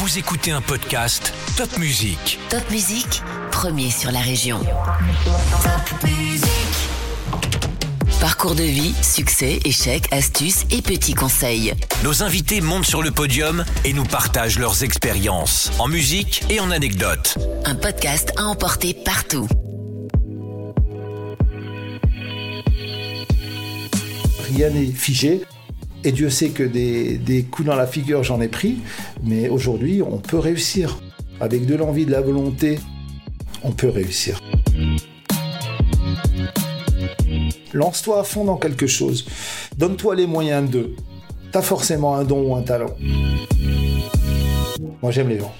Vous écoutez un podcast Top Music. Top Musique, premier sur la région. Top Musique. Parcours de vie, succès, échecs, astuces et petits conseils. Nos invités montent sur le podium et nous partagent leurs expériences en musique et en anecdotes. Un podcast à emporter partout. Rien n'est figé. Et Dieu sait que des, coups dans la figure, j'en ai pris. Mais aujourd'hui, on peut réussir. Avec de l'envie, de la volonté, on peut réussir. Lance-toi à fond dans quelque chose. Donne-toi les moyens de. T'as forcément un don ou un talent. Moi, j'aime les gens.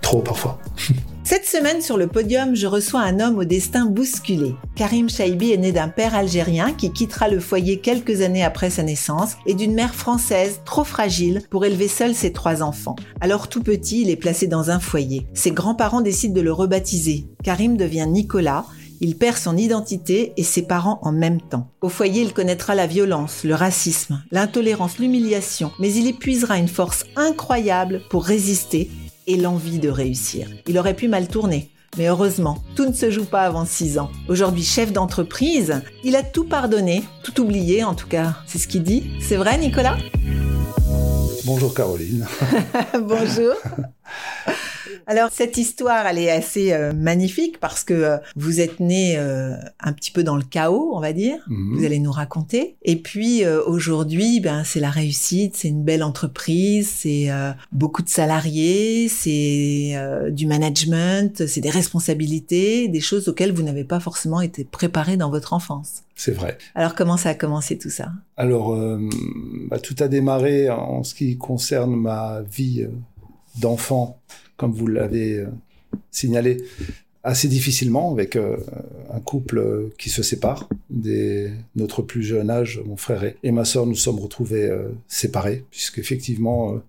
Trop parfois. Cette semaine sur le podium, je reçois un homme au destin bousculé. Karim Chaibi est né d'un père algérien qui quittera le foyer quelques années après sa naissance et d'une mère française trop fragile pour élever seul ses trois enfants. Alors tout petit, il est placé dans un foyer. Ses grands-parents décident de le rebaptiser. Karim devient Nicolas. Il perd son identité et ses parents en même temps. Au foyer, il connaîtra la violence, le racisme, l'intolérance, l'humiliation, mais il épuisera une force incroyable pour résister et l'envie de réussir. Il aurait pu mal tourner. Mais heureusement, tout ne se joue pas avant 6 ans. Aujourd'hui chef d'entreprise, il a tout pardonné, tout oublié en tout cas. C'est ce qu'il dit. C'est vrai Nicolas? Bonjour Caroline. Bonjour. Alors cette histoire, elle est assez euh, magnifique parce que euh, vous êtes né euh, un petit peu dans le chaos, on va dire. Mhm. Vous allez nous raconter. Et puis aujourd'hui, ben c'est la réussite, c'est une belle entreprise, c'est beaucoup de salariés, c'est du management, c'est des responsabilités, des choses auxquelles vous n'avez pas forcément été préparé dans votre enfance. C'est vrai. Alors comment ça a commencé tout ça? Alors, bah, tout a démarré en ce qui concerne ma vie d'enfant, comme vous l'avez euh, signalé, assez difficilement avec euh, un couple euh, qui se sépare. Dès notre plus jeune âge, mon frère et, et ma sœur nous sommes retrouvés euh, séparés, puisqu'effectivement... euh,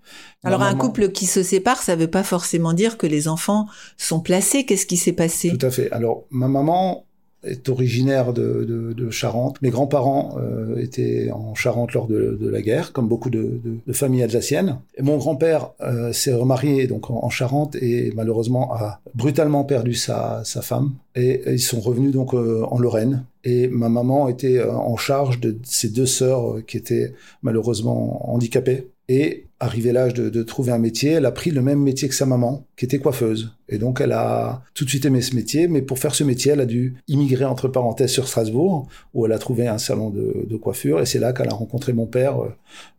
Alors un couple qui se sépare, ça veut pas forcément dire que les enfants sont placés. Qu'est-ce qui s'est passé? Tout à fait. Alors, ma maman est originaire de, de, Charente. Mes grands-parents euh, étaient en Charente lors de, la guerre, comme beaucoup de, familles alsaciennes. Et mon grand-père euh, s'est remarié donc en, en Charente et malheureusement a brutalement perdu sa, femme. Et, ils sont revenus donc euh, en Lorraine. Et ma maman était en charge de ses deux sœurs qui étaient malheureusement handicapées. Et arrivé l'âge de, de trouver un métier, elle a pris le même métier que sa maman, qui était coiffeuse. Et donc elle a tout de suite aimé ce métier, mais pour faire ce métier, elle a dû immigrer entre parenthèses sur Strasbourg, où elle a trouvé un salon de, de coiffure. Et c'est là qu'elle a rencontré mon père euh,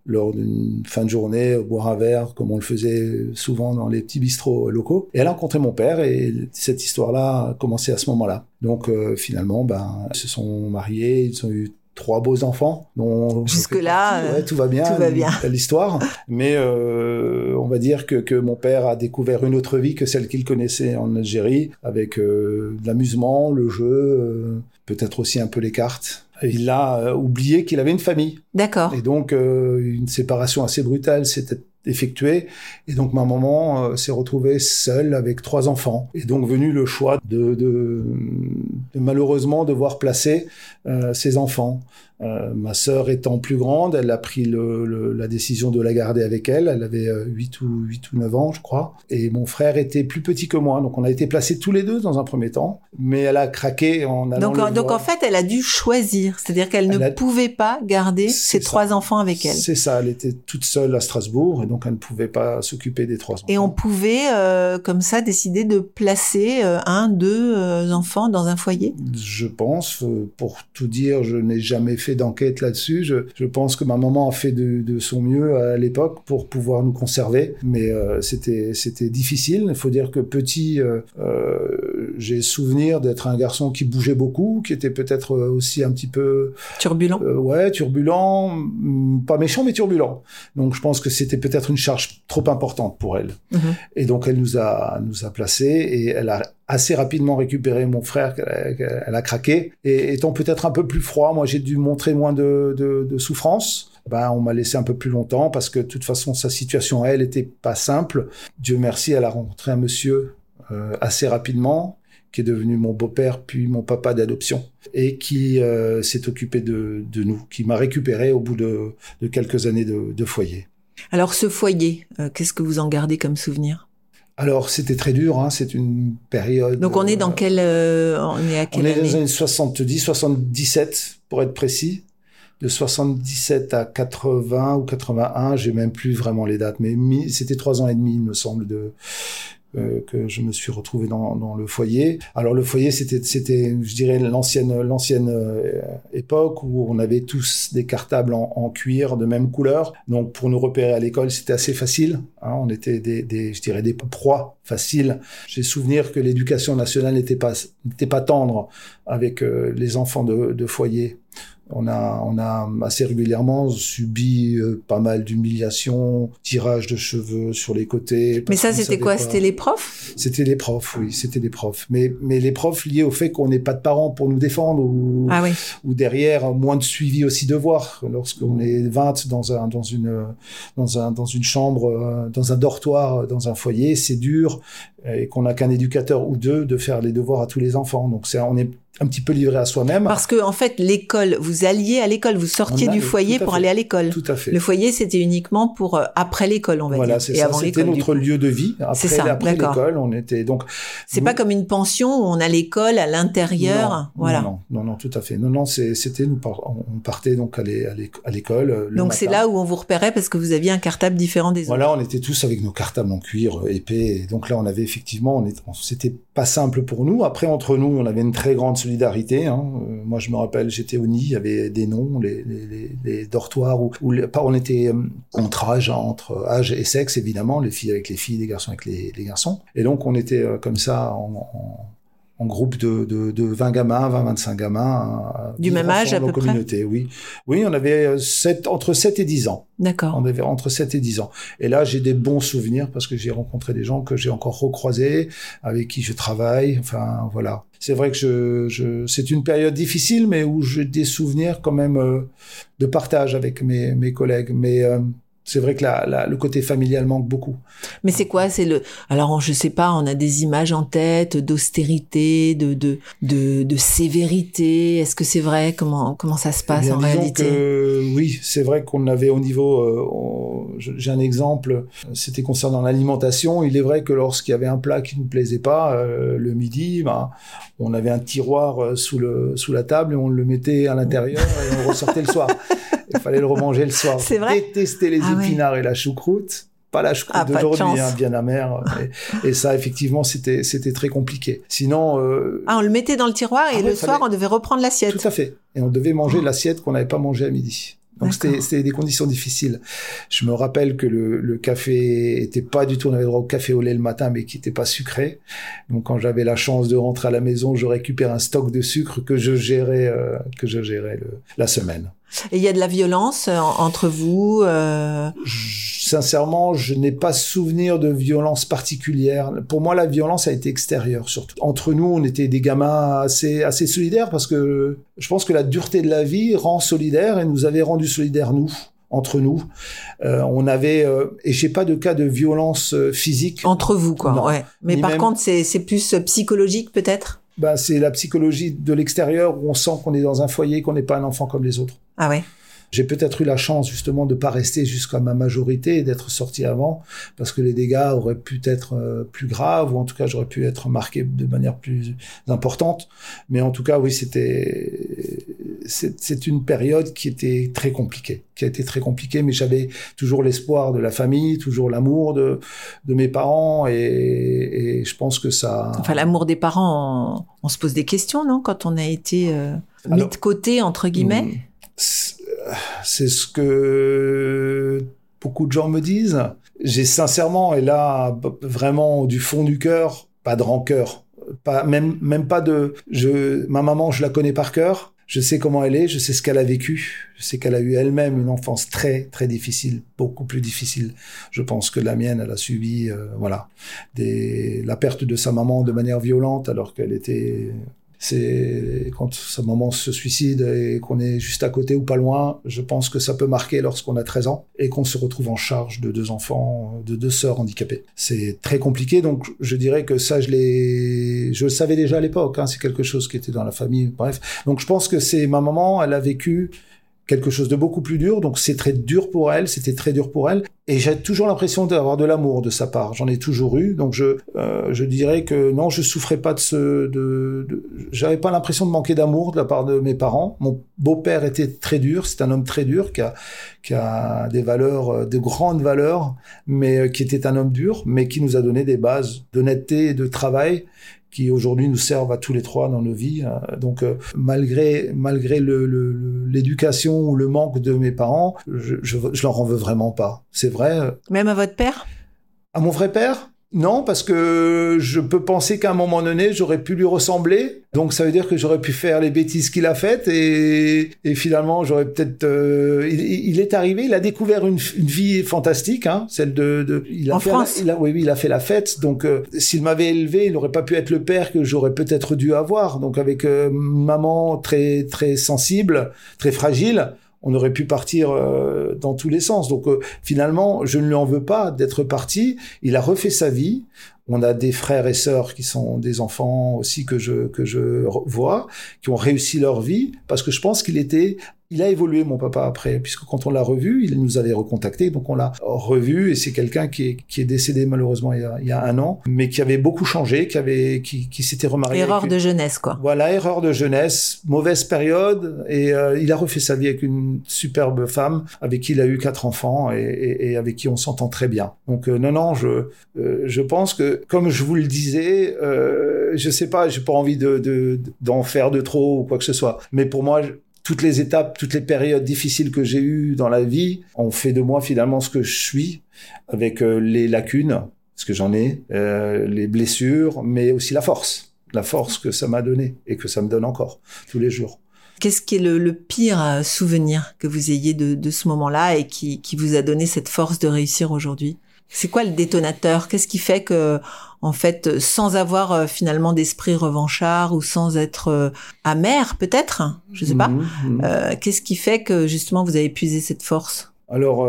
lors d'une fin de journée, boire un verre, comme on le faisait souvent dans les petits bistrots euh, locaux. Et elle a rencontré mon père, et cette histoire-là a commencé à ce moment-là. Donc euh, finalement, ben, ils se sont mariés, ils ont eu trois beaux enfants. dont Jusque là, euh, Ouais, tout va bien. tout va bien. L'histoire. Mais euh, on va dire que, que mon père a découvert une autre vie que celle qu'il connaissait en Algérie, avec euh, l'amusement, le jeu, euh, peut-être aussi un peu les cartes. Il a oublié qu'il avait une famille. D'accord. Et donc, une séparation assez brutale s'était effectuée. Et donc, ma maman euh, s'est retrouvée seule avec trois enfants. Et donc, venu le choix de, de, de malheureusement devoir placer euh, ses enfants. Euh, ma sœur étant plus grande, elle a pris le, le- la décision de la garder avec elle. Elle avait euh, 8 ou 8 ou 9 ans, je crois. Et mon frère était plus petit que moi, donc on a été placés tous les deux dans un premier temps. Mais elle a craqué en allant Donc, le en- donc voir. en fait, elle a dû choisir, c'est-à-dire qu'elle Elle ne a- pouvait pas garder ses ça. trois enfants avec elle. C'est ça, elle était toute seule à Strasbourg et donc elle ne pouvait pas s'occuper des trois enfants. Et on pouvait, euh, comme ça, décider de placer euh, un, deux euh, enfants dans un foyer? Je pense, euh, pour tout dire, je n'ai jamais fait d'enquête là-dessus. Je, pense que ma maman a fait de, son mieux à l'époque pour pouvoir nous conserver, mais euh, c'était c'était difficile. Il faut dire que petit, euh, euh, j'ai souvenir d'être un garçon qui bougeait beaucoup, qui était peut-être euh, aussi un petit peu Turbulent. Euh, ouais, turbulent, mm, pas méchant, mais turbulent. Donc je pense que c'était peut-être une charge trop importante pour elle. Mhm. Et donc elle nous a nous a placés et elle a assez rapidement récupéré mon frère qu'elle a, a craqué. Et étant peut-être un peu plus froid, moi j'ai dû montrer moins de, de, de souffrance. Ben, on m'a laissé un peu plus longtemps parce que de toute façon sa situation à elle était pas simple. Dieu merci, elle a rencontré un monsieur euh, assez rapidement qui est devenu mon beau-père puis mon papa d'adoption et qui euh, s'est occupé de, de nous, qui m'a récupéré au bout de, de quelques années de, de foyer. Alors ce foyer, euh, qu'est-ce que vous en gardez comme souvenir? Alors c'était très dur, hein, c'est une période. Donc on est dans quelle, on est à quelle On est année dans les années 70, 77 pour être précis de 77 à 80 ou 81, j'ai même plus vraiment les dates, mais c'était trois ans et demi, il me semble, de euh, que je me suis retrouvé dans, dans le foyer. Alors le foyer, c'était, c'était, je dirais, l'ancienne, l'ancienne euh, époque où on avait tous des cartables en, en, cuir de même couleur. Donc pour nous repérer à l'école, c'était assez facile. Hein, on était des, des, je dirais, des proies faciles. J'ai souvenir que l'éducation nationale n'était pas, n'était pas tendre avec euh, les enfants de, de foyer. On a, on a assez régulièrement subi euh, pas mal d'humiliations, tirage de cheveux sur les côtés. Mais ça, c'était quoi? C'était les profs? C'était les profs, oui, c'était les profs. Mais, mais les profs liés au fait qu'on n'ait pas de parents pour nous défendre ou, ah oui. ou derrière, moins de suivi aussi de voir. Lorsqu'on est 20 dans, un, dans, une, dans, un, dans une chambre, euh, dans un dortoir, dans un foyer, c'est dur et qu'on n'a qu'un éducateur ou deux de faire les devoirs à tous les enfants. Donc c'est, on est un petit peu livré à soi-même. Parce que en fait, l'école, vous alliez à l'école, vous sortiez du foyer pour aller à l'école. Tout à fait. Le foyer, c'était uniquement pour euh, après l'école, on va voilà, dire. ça. C'était notre lieu de vie. Après, ça, après l'école, on était donc. C'est pas comme une pension où on a l'école à l'intérieur. Non, voilà. Non, non, non, tout à fait. Non, non, c'était nous, on partait donc à l'école. euh, Donc c'est là où on vous repérait parce que vous aviez un cartable différent des autres. Voilà, on était tous avec nos cartables en cuir euh, épais. Et donc là, on avait effectivement, on était, c'était pas simple pour nous. Après, entre nous, on avait une très grande solidarité. Hein. Euh, moi, je me rappelle, j'étais au nid, il y avait des noms, les, les, les, les dortoirs où, où on était euh, entre âge, entre âge et sexe, évidemment, les filles avec les filles, les garçons avec les, les garçons. Et donc, on était euh, comme ça en en groupe de, de, de 20 gamins, 20, 25 gamins. Du même âge à peu communauté, près Oui, oui, on avait 7, entre 7 et 10 ans. D'accord. On avait entre 7 et 10 ans. Et là, j'ai des bons souvenirs parce que j'ai rencontré des gens que j'ai encore recroisés, avec qui je travaille. Enfin, voilà. C'est vrai que je, je c'est une période difficile, mais où j'ai des souvenirs quand même euh, de partage avec mes, mes collègues. Mais euh, c'est vrai que la, la, le côté familial manque beaucoup. Mais c'est quoi? C'est le. Alors, je sais pas. On a des images en tête d'austérité, de de de, de sévérité. Est-ce que c'est vrai? Comment comment ça se passe eh bien, en réalité? que, Oui, c'est vrai qu'on avait au niveau. Euh, J'ai un exemple. C'était concernant l'alimentation. Il est vrai que lorsqu'il y avait un plat qui ne plaisait pas euh, le midi, ben, on avait un tiroir sous le sous la table et on le mettait à l'intérieur et on ressortait le soir. Il fallait le remanger le soir. C'est vrai. Détester les Ah ouais. épinards et la choucroute. Pas la choucroute Ah, d'aujourd'hui, hein, bien amère. et, et ça, effectivement, c'était c'était très compliqué. Sinon, euh, Ah, on le mettait dans le tiroir et Ah ouais, le soir, fallait- on devait reprendre l'assiette. tout à fait. Et on devait manger l'assiette qu'on n'avait pas mangée à midi. Donc c'était c'était des conditions difficiles. Je me rappelle que le, le café était pas du tout, on avait droit au café au lait le matin, mais qui était pas sucré. Donc quand j'avais la chance de rentrer à la maison, je récupère un stock de sucre que je gérais euh, que je gérais le, la semaine. Et il y a de la violence euh, entre vous. euh, Je- sincèrement, je n'ai pas souvenir de violence particulière. Pour moi, la violence a été extérieure, surtout. Entre nous, on était des gamins assez, assez solidaires parce que je pense que la dureté de la vie rend solidaire et nous avait rendu solidaires, nous, entre nous. Euh, on avait, euh, et j'ai pas de cas de violence euh, physique. Entre vous, quoi. Non. Ouais. Mais Ni par même- contre, c'est c'est plus euh, psychologique, peut-être? Ben, c'est la psychologie de l'extérieur où on sent qu'on est dans un foyer, qu'on n'est pas un enfant comme les autres. Ah ouais? J'ai peut-être eu la chance justement de pas rester jusqu'à ma majorité et d'être sorti avant, parce que les dégâts auraient pu être euh, plus graves, ou en tout cas j'aurais pu être marqué de manière plus importante. Mais en tout cas, oui, c'était c'est c'est une période qui était très compliquée, qui a été très compliquée, mais j'avais toujours l'espoir de la famille, toujours l'amour de de mes parents, et, et je pense que ça. Enfin, l'amour des parents, on, on se pose des questions, non Quand on a été euh, mis Alors- de côté, entre guillemets? C'est ce que beaucoup de gens me disent. J'ai sincèrement, et là, vraiment du fond du cœur, pas de rancœur, pas même même pas de. Je, ma maman, je la connais par cœur. Je sais comment elle est, je sais ce qu'elle a vécu, je sais qu'elle a eu elle-même une enfance très très difficile, beaucoup plus difficile, je pense que la mienne. Elle a subi, euh, voilà, la perte de sa maman de manière violente alors qu'elle était c'est quand sa maman se suicide et qu'on est juste à côté ou pas loin, je pense que ça peut marquer lorsqu'on a 13 ans et qu'on se retrouve en charge de deux enfants, de deux sœurs handicapées. C'est très compliqué, donc je dirais que ça, je je le savais déjà à l'époque, hein, c'est quelque chose qui était dans la famille, bref. Donc je pense que c'est ma maman, elle a vécu quelque chose de beaucoup plus dur. Donc c'est très dur pour elle, c'était très dur pour elle. Et j'ai toujours l'impression d'avoir de l'amour de sa part. J'en ai toujours eu. Donc je euh, je dirais que non, je souffrais pas de ce de, j'avais pas l'impression de manquer d'amour de la part de mes parents. Mon beau-père était très dur. C'est un homme très dur qui a qui a des valeurs, euh, de grandes valeurs, mais euh, qui était un homme dur, mais qui nous a donné des bases d'honnêteté et de travail qui aujourd'hui nous servent à tous les trois dans nos vies. Euh, donc euh, malgré malgré l'éducation le, ou le manque de mes parents, je, je, je leur en veux vraiment pas. C'est vrai. Euh. Même à votre père? À mon vrai père? Non, parce que je peux penser qu'à un moment donné, j'aurais pu lui ressembler. Donc ça veut dire que j'aurais pu faire les bêtises qu'il a faites et, et finalement j'aurais peut-être. Euh, il, il, est arrivé, il a découvert une, une vie fantastique, hein, celle de. de il a en fait France. La, il a, oui, oui, il a fait la fête. Donc euh, s'il m'avait élevé, il n'aurait pas pu être le père que j'aurais peut-être dû avoir. Donc avec euh, maman très très sensible, très fragile on aurait pu partir euh, dans tous les sens. Donc euh, finalement, je ne lui en veux pas d'être parti. Il a refait sa vie. On a des frères et sœurs qui sont des enfants aussi que je que je vois, qui ont réussi leur vie parce que je pense qu'il était il a évolué, mon papa, après, puisque quand on l'a revu, il nous avait recontacté, donc on l'a revu, et c'est quelqu'un qui est, qui est décédé malheureusement il y, a, il y, a, un an, mais qui avait beaucoup changé, qui avait, qui, qui s'était remarié. Erreur de jeunesse, quoi. Voilà, erreur de jeunesse, mauvaise période, et euh, il a refait sa vie avec une superbe femme, avec qui il a eu quatre enfants, et, et, et avec qui on s'entend très bien. Donc euh, non, non, je, euh, je pense que, comme je vous le disais, euh, je sais pas, j'ai pas envie de, de, d'en faire de trop ou quoi que ce soit, mais pour moi, toutes les étapes, toutes les périodes difficiles que j'ai eues dans la vie ont fait de moi finalement ce que je suis, avec euh, les lacunes, ce que j'en ai, euh, les blessures, mais aussi la force, la force que ça m'a donné et que ça me donne encore tous les jours. Qu'est-ce qui est le, pire euh, souvenir que vous ayez de, ce moment-là et qui vous a donné cette force de réussir aujourd'hui? C'est quoi le détonateur? Qu'est-ce qui fait que en fait, sans avoir euh, finalement d'esprit revanchard ou sans être euh, amer, peut-être, je sais pas. Mmh, euh, Qu'est-ce qui fait que justement vous avez puisé cette force? Alors,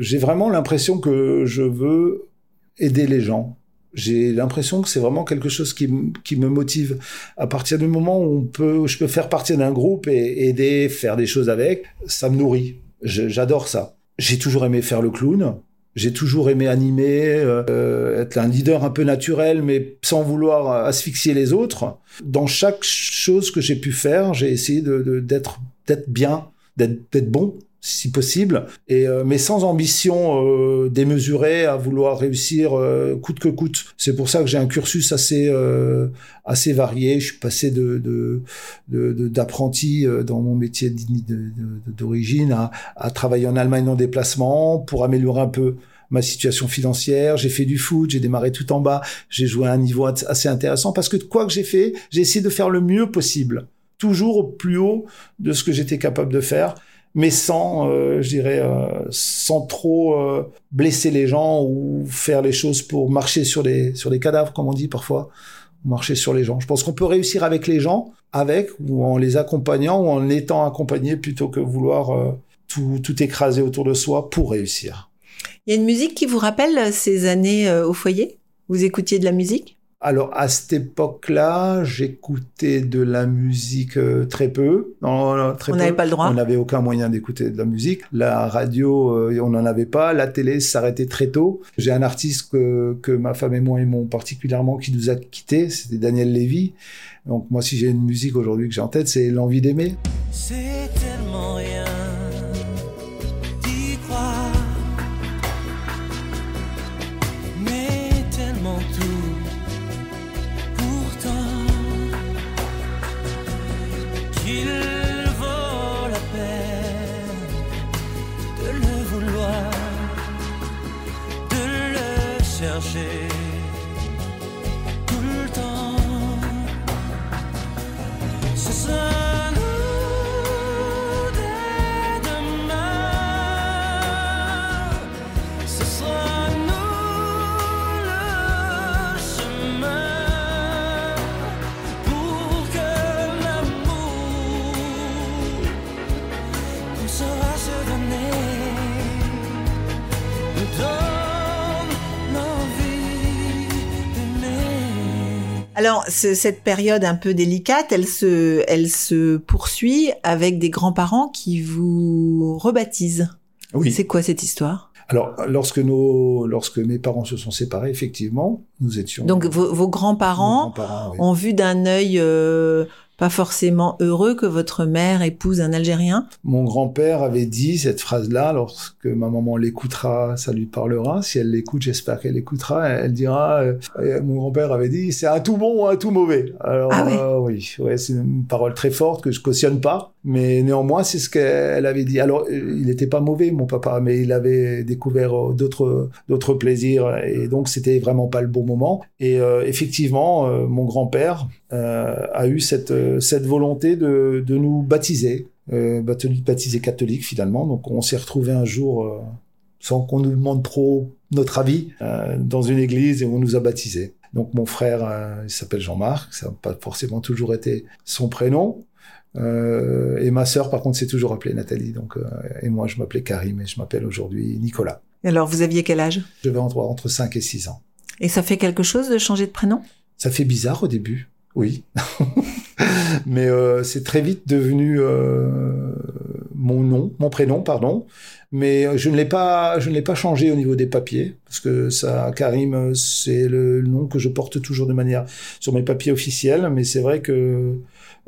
j'ai vraiment l'impression que je veux aider les gens. J'ai l'impression que c'est vraiment quelque chose qui, qui, me motive. À partir du moment où on peut, je peux faire partie d'un groupe et aider, faire des choses avec, ça me nourrit. J'adore ça. J'ai toujours aimé faire le clown. J'ai toujours aimé animer, euh, être un leader un peu naturel, mais sans vouloir asphyxier les autres. Dans chaque chose que j'ai pu faire, j'ai essayé de d'être d'être bien, d'être bon si possible, et euh, mais sans ambition euh, démesurée à vouloir réussir euh, coûte que coûte. C'est pour ça que j'ai un cursus assez euh, assez varié. Je suis passé de d'apprenti de, de, dans mon métier d'origine à, à travailler en Allemagne en déplacement pour améliorer un peu ma situation financière, j'ai fait du foot, j'ai démarré tout en bas, j'ai joué à un niveau assez intéressant parce que quoi que j'ai fait, j'ai essayé de faire le mieux possible, toujours au plus haut de ce que j'étais capable de faire mais sans, euh, je dirais, euh, sans trop euh, blesser les gens ou faire les choses pour marcher sur les sur les cadavres, comme on dit parfois, marcher sur les gens. Je pense qu'on peut réussir avec les gens, avec ou en les accompagnant ou en étant accompagné plutôt que vouloir tout, tout écraser autour de soi pour réussir. Il y a une musique qui vous rappelle ces années au foyer? Vous écoutiez de la musique? Alors à cette époque-là, j'écoutais de la musique euh, très peu. Non, très on n'avait pas le droit. On n'avait aucun moyen d'écouter de la musique. La radio, euh, on n'en avait pas. La télé s'arrêtait très tôt. J'ai un artiste que, que ma femme et moi aimons particulièrement qui nous a quittés. C'était Daniel Lévy. Donc moi, si j'ai une musique aujourd'hui que j'ai en tête, c'est l'envie d'aimer. C'est tellement rien. Alors, ce- cette période un peu délicate, elle se, elle se poursuit avec des grands-parents qui vous rebaptisent. Oui. C'est quoi cette histoire? Alors, lorsque nos, lorsque mes parents se sont séparés, effectivement, nous étions. Donc, vos, vos grands-parents oui. ont vu d'un œil euh, pas forcément heureux que votre mère épouse un Algérien. Mon grand-père avait dit cette phrase-là, lorsque ma maman l'écoutera, ça lui parlera. Si elle l'écoute, j'espère qu'elle l'écoutera. Elle dira, euh, euh, mon grand-père avait dit, c'est un tout bon ou un tout mauvais? Alors, Ah oui. euh, oui, ouais, c'est une parole très forte que je cautionne pas, mais néanmoins, c'est ce qu'elle avait dit. Alors, il n'était pas mauvais, mon papa, mais il avait découvert euh, d'autres, d'autres plaisirs, et donc c'était vraiment pas le bon moment. Et euh, effectivement, euh, mon grand-père euh, a eu cette, euh, cette volonté de, de nous baptiser euh, baptisé catholique finalement. Donc on s'est retrouvé un jour, sans qu'on nous demande trop notre avis, dans une église et on nous a baptisés. Donc mon frère, euh, il s'appelle Jean-Marc, ça n'a pas forcément toujours été son prénom. Euh, et ma sœur, par contre, s'est toujours appelée Nathalie. Donc, euh, et moi, je m'appelais Karim et je m'appelle aujourd'hui Nicolas. Et Alors, vous aviez quel âge? Je vais entre, entre 5 et 6 ans. Et ça fait quelque chose de changer de prénom? Ça fait bizarre au début, oui. Mais euh, c'est très vite devenu euh, mon nom, mon prénom, pardon. Mais euh, je ne l'ai pas, je ne l'ai pas changé au niveau des papiers parce que ça, Karim, euh, c'est le nom que je porte toujours de manière sur mes papiers officiels. Mais c'est vrai que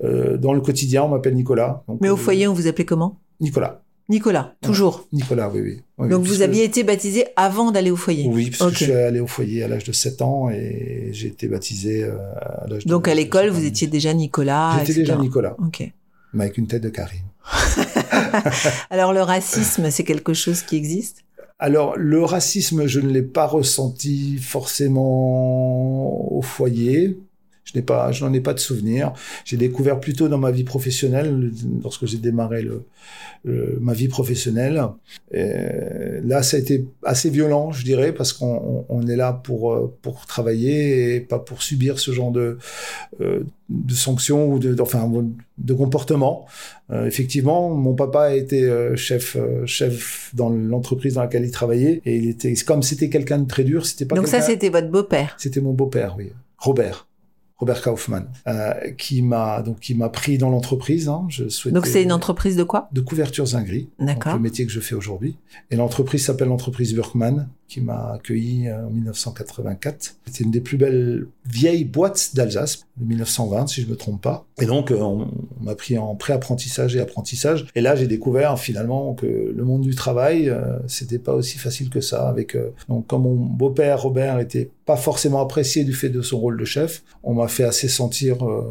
euh, dans le quotidien, on m'appelle Nicolas. Donc, Mais au euh, foyer, on vous appelait comment? Nicolas. Nicolas, toujours. Nicolas, oui, oui. Oui, Donc, vous aviez été baptisé avant d'aller au foyer Oui, parce que je suis allé au foyer à l'âge de 7 ans et j'ai été baptisé à l'âge de Donc, à l'école, 7 ans. vous étiez déjà Nicolas. J'étais déjà Nicolas, Ok. mais avec une tête de Karim. Alors, le racisme, c'est quelque chose qui existe? Alors, le racisme, je ne l'ai pas ressenti forcément au foyer. N'ai pas, je n'en ai pas de souvenir. J'ai découvert plutôt dans ma vie professionnelle, lorsque j'ai démarré le, le- ma vie professionnelle. Et là, ça a été assez violent, je dirais, parce qu'on on- on est là pour euh, pour travailler et pas pour subir ce genre de euh, de sanctions ou de, enfin de comportement. Euh, effectivement, mon papa a été euh, chef chef dans l'entreprise dans laquelle il travaillait et il était comme c'était quelqu'un de très dur, c'était pas Donc, ça, c'était votre beau-père. c'était mon beau-père, oui, Robert. Robert Kaufmann, euh, qui m'a donc qui m'a pris dans l'entreprise. Hein, je souhaitais Donc, c'est une entreprise de quoi? De couvertures Zingri, le métier que je fais aujourd'hui. Et l'entreprise s'appelle l'entreprise Burkman, qui m'a accueilli en 1984. C'était une des plus belles vieilles boîtes d'Alsace, de 1920 si je me trompe pas. Et donc euh, on, on m'a pris en pré-apprentissage et apprentissage. Et là j'ai découvert finalement que le monde du travail, euh, c'était pas aussi facile que ça. Avec euh, donc comme mon beau-père Robert était pas forcément apprécié du fait de son rôle de chef, on m'a fait assez sentir euh,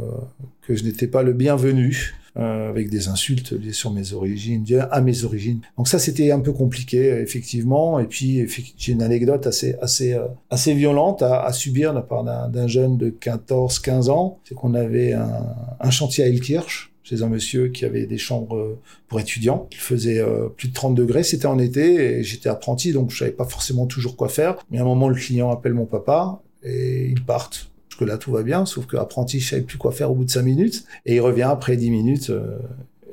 que je n'étais pas le bienvenu euh, avec des insultes liées sur mes origines, à mes origines. Donc ça, c'était un peu compliqué, euh, effectivement. Et puis, j'ai une anecdote assez, assez, euh, assez violente à, subir de la part d'un jeune de 14, 15 ans. C'est qu'on avait un, chantier à Ilkirch chez un monsieur qui avait des chambres euh, pour étudiants. Il faisait euh, plus de 30 degrés, c'était en été, et j'étais apprenti, donc je savais pas forcément toujours quoi faire. Mais à un moment, le client appelle mon papa, et ils partent. Que là, tout va bien, sauf que apprenti, je savais plus quoi faire au bout de 5 minutes. Et il revient après 10 minutes, euh,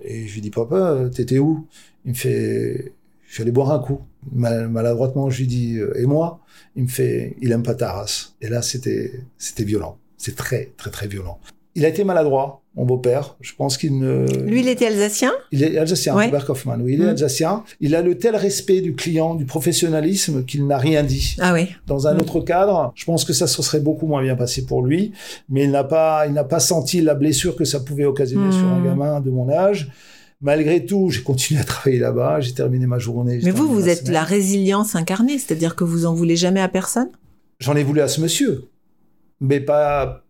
et je lui dis, papa, euh, t'étais où? Il me fait, je suis allé boire un coup. Mal- maladroitement, je lui dis, euh, et moi? Il me fait, il aime pas ta race. Et là, c'était, c'était violent. C'est très, très, très violent. Il a été maladroit, mon beau-père. Je pense qu'il ne... Lui, il était alsacien? Il est alsacien, Ouais. Robert Kaufmann. Oui, il est Mm. alsacien. Il a le tel respect du client, du professionnalisme, qu'il n'a rien dit. Ah oui. Dans un Mm. autre cadre, je pense que ça se serait beaucoup moins bien passé pour lui, mais il n'a pas, il n'a pas senti la blessure que ça pouvait occasionner sur un gamin de mon âge. Malgré tout, j'ai continué à travailler là-bas, j'ai terminé ma journée. Mais vous, vous êtes semaine. la résilience incarnée, c'est-à-dire que vous en voulez jamais à personne? J'en ai voulu à ce monsieur, mais pas,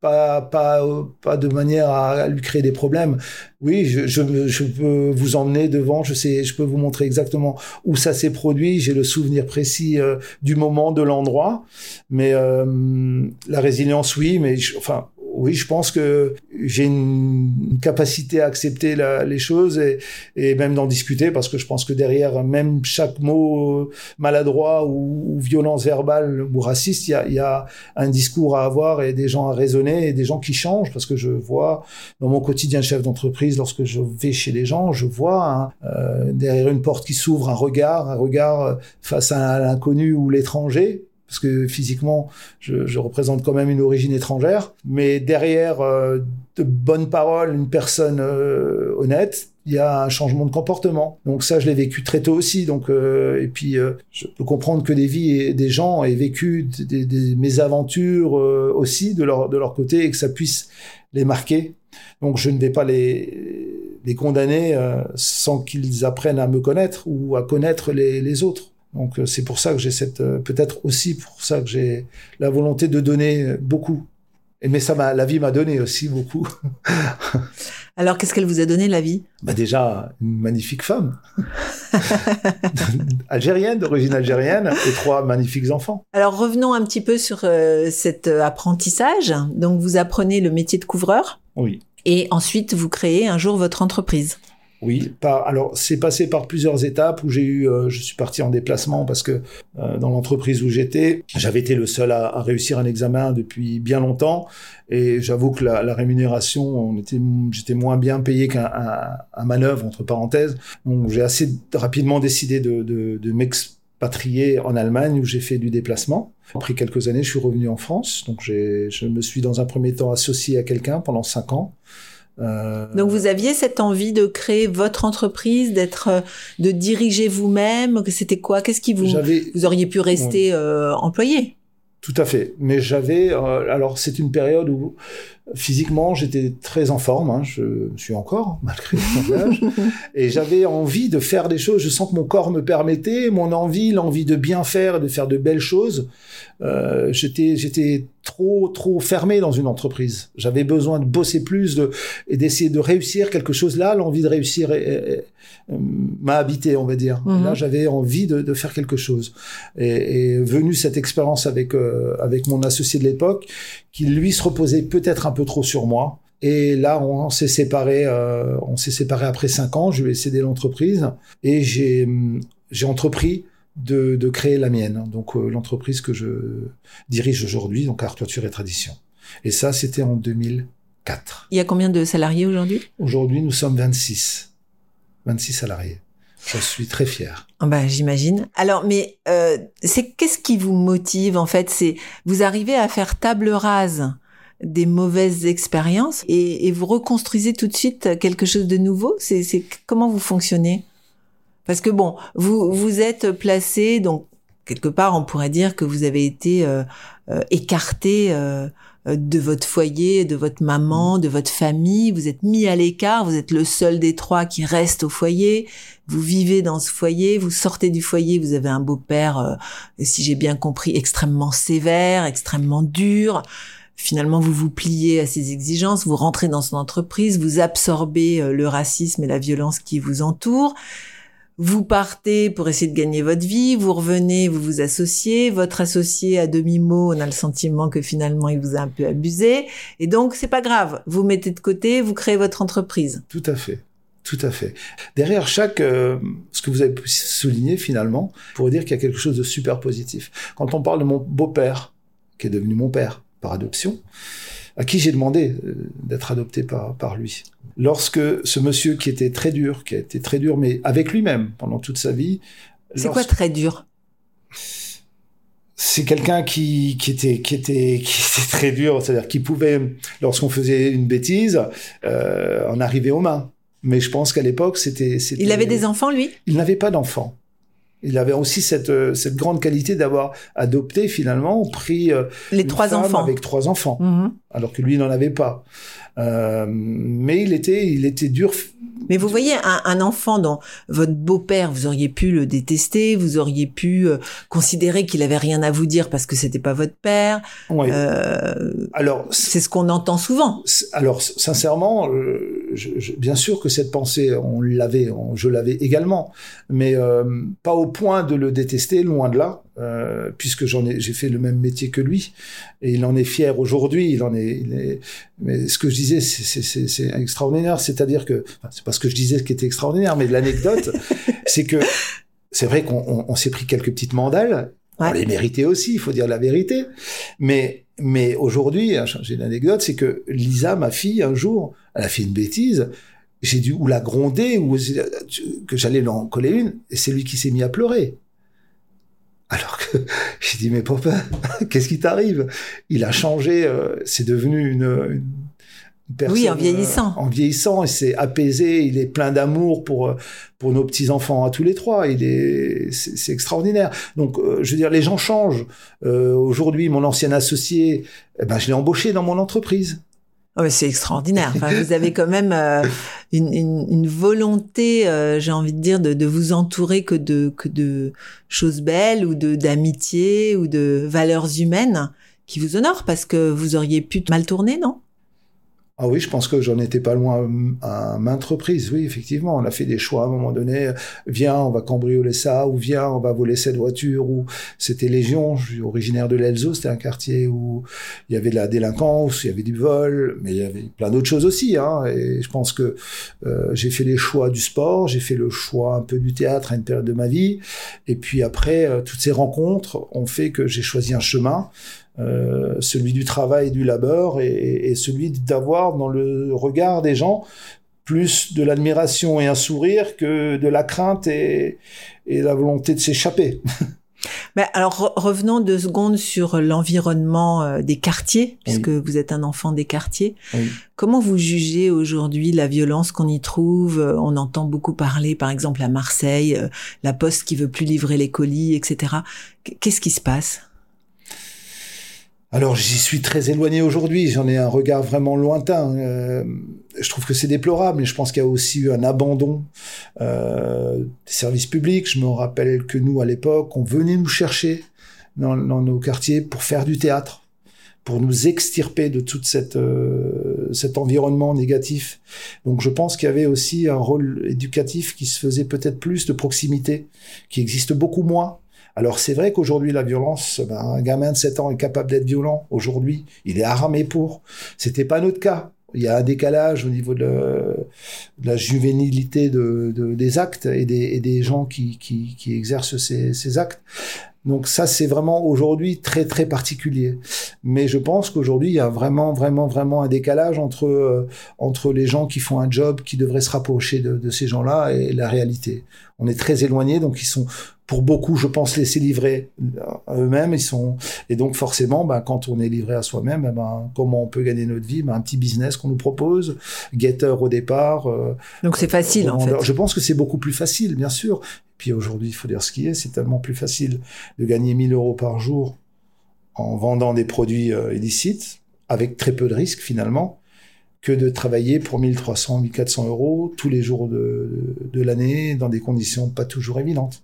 pas, pas, pas de manière à lui créer des problèmes. Oui, je, je, je peux vous emmener devant, je sais, je peux vous montrer exactement où ça s'est produit. J'ai le souvenir précis euh, du moment, de l'endroit, mais euh, la résilience, oui, mais je- enfin. Oui, je pense que j'ai une capacité à accepter les choses et, même d'en discuter parce que je pense que derrière même chaque mot euh, maladroit ou, violence verbale ou raciste, il y a, un discours à avoir et des gens à raisonner et des gens qui changent parce que je vois dans mon quotidien de chef d'entreprise, lorsque je vais chez les gens, je vois hein, euh, derrière une porte qui s'ouvre un regard, un regard face à l'inconnu ou l'étranger parce que physiquement, je, représente quand même une origine étrangère. Mais derrière euh, de bonnes paroles, une personne euh, honnête, il y a un changement de comportement. Donc ça, je l'ai vécu très tôt aussi. Donc euh, et puis je peux comprendre que des vies et des gens aient vécu des, mésaventures aussi de leur de leur côté et que ça puisse les marquer. Donc je ne vais pas les les condamner sans qu'ils apprennent à me connaître ou à connaître les autres. Donc euh, c'est pour ça que j'ai cette, euh, peut-être aussi pour ça que j'ai la volonté de donner beaucoup. Et mais ça m'a, la vie m'a donné aussi beaucoup. Alors qu'est-ce qu'elle vous a donné la vie? Bah déjà une magnifique femme, algérienne d'origine algérienne et trois magnifiques enfants. Alors revenons un petit peu sur euh, cet apprentissage. Donc vous apprenez le métier de couvreur. Oui. Et ensuite vous créez un jour votre entreprise. Oui, par, alors c'est passé par plusieurs étapes où j'ai eu, euh, je suis parti en déplacement parce que euh, dans l'entreprise où j'étais, j'avais été le seul à, à, réussir un examen depuis bien longtemps et j'avoue que la, la, rémunération, on était, j'étais moins bien payé qu'un un, manœuvre entre parenthèses. Donc j'ai assez rapidement décidé de, de, de m'expatrier en Allemagne où j'ai fait du déplacement. Après quelques années, je suis revenu en France, donc je me suis dans un premier temps associé à quelqu'un pendant cinq ans. Euh... Donc vous aviez cette envie de créer votre entreprise, d'être, euh, de diriger vous-même? C'était quoi? Qu'est-ce qui vous vous auriez pu rester ouais. euh, employé? Tout à fait. Mais j'avais alors c'est une période où physiquement j'étais très en forme. Hein, je suis encore malgré mon âge et j'avais envie de faire des choses. Je sens que mon corps me permettait, mon envie, l'envie de bien faire, de faire de belles choses. Euh, j'étais j'étais trop trop fermé dans une entreprise. J'avais besoin de bosser plus de et d'essayer de réussir quelque chose là. L'envie de réussir m'a habité, on va dire. Là, j'avais envie de, de, faire quelque chose. Et, et venu cette expérience avec euh, avec mon associé de l'époque, qui lui se reposait peut-être un peu trop sur moi. Et là, on s'est séparé. Euh, on s'est séparé après cinq ans. Je lui ai cédé l'entreprise et j'ai j'ai entrepris de, de, créer la mienne, donc euh, l'entreprise que je dirige aujourd'hui, donc Art, Toiture et Tradition. Et ça, c'était en 2004. Il y a combien de salariés aujourd'hui? Aujourd'hui, nous sommes 26. 26 salariés. Je suis très fier. Oh ben, j'imagine. Alors, mais euh, c'est qu'est-ce qui vous motive en fait? C'est vous arrivez à faire table rase des mauvaises expériences et, et, vous reconstruisez tout de suite quelque chose de nouveau? C'est comment vous fonctionnez? Parce que bon, vous vous êtes placé donc quelque part, on pourrait dire que vous avez été euh, euh, écarté euh, de votre foyer, de votre maman, de votre famille. Vous êtes mis à l'écart. Vous êtes le seul des trois qui reste au foyer. Vous vivez dans ce foyer. Vous sortez du foyer. Vous avez un beau-père, si j'ai bien compris, extrêmement sévère, extrêmement dur finalement vous vous pliez à ses exigences, vous rentrez dans son entreprise, vous absorbez le racisme et la violence qui vous entourent. Vous partez pour essayer de gagner votre vie, vous revenez, vous vous associez, votre associé à demi-mot, on a le sentiment que finalement il vous a un peu abusé, et donc c'est pas grave, vous mettez de côté, vous créez votre entreprise. Tout à fait. Tout à fait. Derrière chaque, euh, ce que vous avez souligné finalement, pour dire qu'il y a quelque chose de super positif. Quand on parle de mon beau-père, qui est devenu mon père par adoption, à qui j'ai demandé d'être adopté par, par lui. Lorsque ce monsieur qui était très dur, qui a été très dur, mais avec lui-même pendant toute sa vie. C'est lorsque... quoi très dur? C'est quelqu'un qui, qui, était, qui, était, qui était très dur, c'est-à-dire qui pouvait, lorsqu'on faisait une bêtise, euh, en arriver aux mains. Mais je pense qu'à l'époque, c'était... Il avait des enfants, lui? Il n'avait pas d'enfants. Il avait aussi cette, cette grande qualité d'avoir adopté finalement, pris euh, les trois enfants avec trois enfants, -hmm. alors que lui n'en avait pas. Euh, mais il était, il était dur. Mais vous voyez, un, un enfant dont votre beau-père, vous auriez pu le détester, vous auriez pu euh, considérer qu'il avait rien à vous dire parce que c'était pas votre père. Oui. Euh, alors, c'est ce qu'on entend souvent. Alors, sincèrement, je, je, bien sûr que cette pensée, on l'avait, je l'avais également, mais pas au point de le détester, loin de là. Euh, puisque j'en ai, j'ai fait le même métier que lui, et il en est fier aujourd'hui. Il en est, il est, mais ce que je disais, c'est extraordinaire. C'est-à-dire que, enfin, c'est pas ce que je disais qui était extraordinaire, mais l'anecdote, c'est que c'est vrai qu'on on, on s'est pris quelques petites mandales. Ouais. On les méritait aussi, il faut dire la vérité. Mais, mais aujourd'hui, j'ai une anecdote, c'est que Lisa, ma fille, un jour, elle a fait une bêtise. J'ai dû ou la gronder ou que j'allais lui en coller une, et c'est lui qui s'est mis à pleurer Alors que j'ai dit, mais papa, qu'est-ce qui t'arrive? Il a changé, euh, c'est devenu une, une personne, Oui, en vieillissant. euh, en vieillissant, il s'est apaisé, il est plein d'amour pour euh, pour nos petits enfants à tous les trois. Il est, c'est c'est extraordinaire. Donc, euh, je veux dire, les gens changent. Euh, Aujourd'hui, mon ancien associé, eh ben, je l'ai embauché dans mon entreprise. Oh, c'est extraordinaire. Enfin, vous avez quand même euh, une, une, une volonté, euh, j'ai envie de dire, de, de vous entourer que de, que de choses belles ou de d'amitié ou de valeurs humaines qui vous honorent parce que vous auriez pu mal tourner, non? Ah oui, je pense que j'en étais pas loin à maintes reprises. Oui, effectivement, on a fait des choix à un moment donné. Viens, on va cambrioler ça, ou viens, on va voler cette voiture. Ou c'était Légion. Je suis originaire de l'Elzo. C'était un quartier où il y avait de la délinquance, il y avait du vol, mais il y avait plein d'autres choses aussi. Hein. Et je pense que euh, j'ai fait les choix du sport, j'ai fait le choix un peu du théâtre à une période de ma vie. Et puis après, euh, toutes ces rencontres ont fait que j'ai choisi un chemin. Euh, celui du travail et du labeur et, et celui d'avoir dans le regard des gens plus de l'admiration et un sourire que de la crainte et, et la volonté de s'échapper. Ben, alors re- revenons deux secondes sur l'environnement euh, des quartiers, Oui. puisque vous êtes un enfant des quartiers. Oui. Comment vous jugez aujourd'hui la violence qu'on y trouve? Euh, On entend beaucoup parler, par exemple à Marseille, la poste qui veut plus livrer les colis, etc. Qu- Qu'est-ce qui se passe? Alors j'y suis très éloigné aujourd'hui, j'en ai un regard vraiment lointain. Euh, je trouve que c'est déplorable, mais je pense qu'il y a aussi eu un abandon euh, des services publics. Je me rappelle que nous, à l'époque, on venait nous chercher dans, nos quartiers pour faire du théâtre, pour nous extirper de tout euh, cet environnement négatif. Donc je pense qu'il y avait aussi un rôle éducatif qui se faisait peut-être plus de proximité, qui existe beaucoup moins. Alors c'est vrai qu'aujourd'hui la violence, ben, un gamin de 7 ans est capable d'être violent. Aujourd'hui, il est armé pour. C'était pas notre cas. Il y a un décalage au niveau de, la juvénilité de, de- des actes et des, gens qui, exercent ces actes. Donc ça, c'est vraiment aujourd'hui très très particulier. Mais je pense qu'aujourd'hui, il y a vraiment vraiment vraiment un décalage entre euh, entre les gens qui font un job qui devrait se rapprocher de, de ces gens-là et la réalité. On est très éloignés, donc ils sont pour beaucoup, je pense, laissés livrer à eux-mêmes. Ils sont et donc forcément, ben, quand on est livré à soi-même, eh ben, comment on peut gagner notre vie? Ben, Un petit business qu'on nous propose, guetteur au départ. euh, Donc c'est facile en fait. Je pense que c'est beaucoup plus facile, bien sûr. Puis aujourd'hui, il faut dire ce qui est, c'est tellement plus facile de gagner 1000 euros par jour en vendant des produits euh, illicites, avec très peu de risques finalement, que de travailler pour 1300, 1400 euros tous les jours de, de l'année dans des conditions pas toujours évidentes.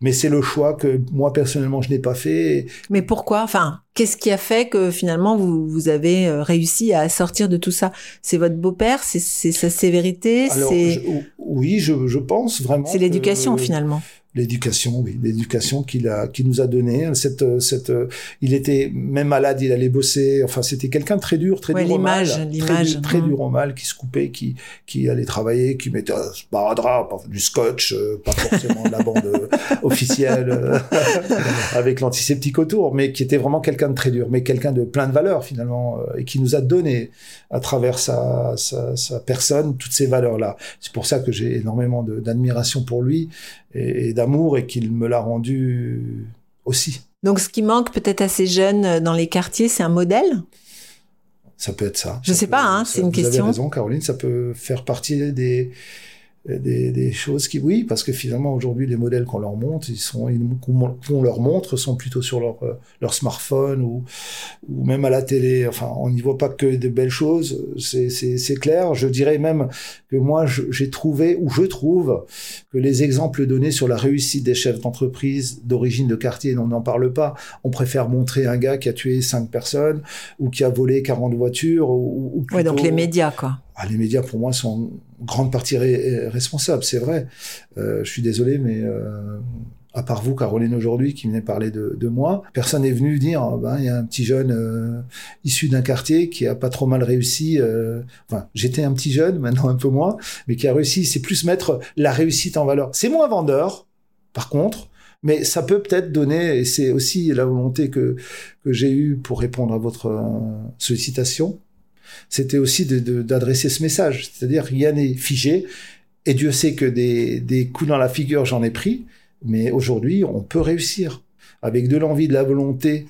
Mais c'est le choix que moi personnellement je n'ai pas fait. Mais pourquoi? Enfin, qu'est-ce qui a fait que finalement vous, vous avez euh, réussi à sortir de tout ça? C'est votre beau-père? C'est sa sévérité? Alors, C'est oui, je, je pense vraiment. c'est l'éducation que- finalement. L'éducation, oui, l'éducation qu'il a, qu'il nous a donné. Cette, cette, il était même malade, il allait bosser. Enfin, c'était quelqu'un de très dur, très Ouais, dur au mal, très très, mm. dur au mal, qui se coupait, qui, qui allait travailler, qui mettait un sparadrap, du scotch, euh, pas forcément de la bande euh, officielle euh, avec l'antiseptique autour, mais qui était vraiment quelqu'un de très dur, mais quelqu'un de plein de valeurs finalement, euh, et qui nous a donné à travers sa, sa, sa personne toutes ces valeurs-là. C'est pour ça que j'ai énormément d'admiration pour lui et, et d'amour et qu'il me l'a rendu aussi. Donc ce qui manque peut-être à ces jeunes euh, dans les quartiers, c'est un modèle? Ça peut être ça. Je Ça sais peut- pas, hein, c'est une vous question. avez raison, Caroline. Ça peut faire partie des, des, des choses qui, oui, parce que finalement, aujourd'hui, les modèles qu'on leur montre, ils sont, ils- qu'on leur montre sont plutôt sur leur, euh, leur smartphone ou, ou même à la télé. Enfin, on n'y voit pas que de belles choses. C'est, c'est, c'est clair. Je dirais même que moi, j'ai trouvé, ou je trouve, que les exemples donnés sur la réussite des chefs d'entreprise d'origine de quartier, on n'en parle pas. On préfère montrer un gars qui a tué cinq personnes ou qui a volé 40 voitures ou, ou Ouais, donc plutôt- les médias quoi. Ah, les médias, pour moi, sont en grande partie responsables, c'est vrai. Euh, je suis désolé, mais euh, à part vous, Caroline, aujourd'hui, qui venez parler de, moi, personne n'est venu dire, ah ben, il y a un petit jeune euh, issu d'un quartier qui a pas trop mal réussi. enfin, j'étais un petit jeune, maintenant un peu moins, mais qui a réussi. C'est plus mettre la réussite en valeur. C'est moins vendeur, par contre, mais ça peut peut-être donner, et c'est aussi la volonté que, j'ai eue pour répondre à votre sollicitation, c'était aussi d'adresser ce message. C'est-à-dire, rien n'est figé, et Dieu sait que des, des coups dans la figure, j'en ai pris, mais aujourd'hui, on peut réussir. avec de l'envie, de la volonté,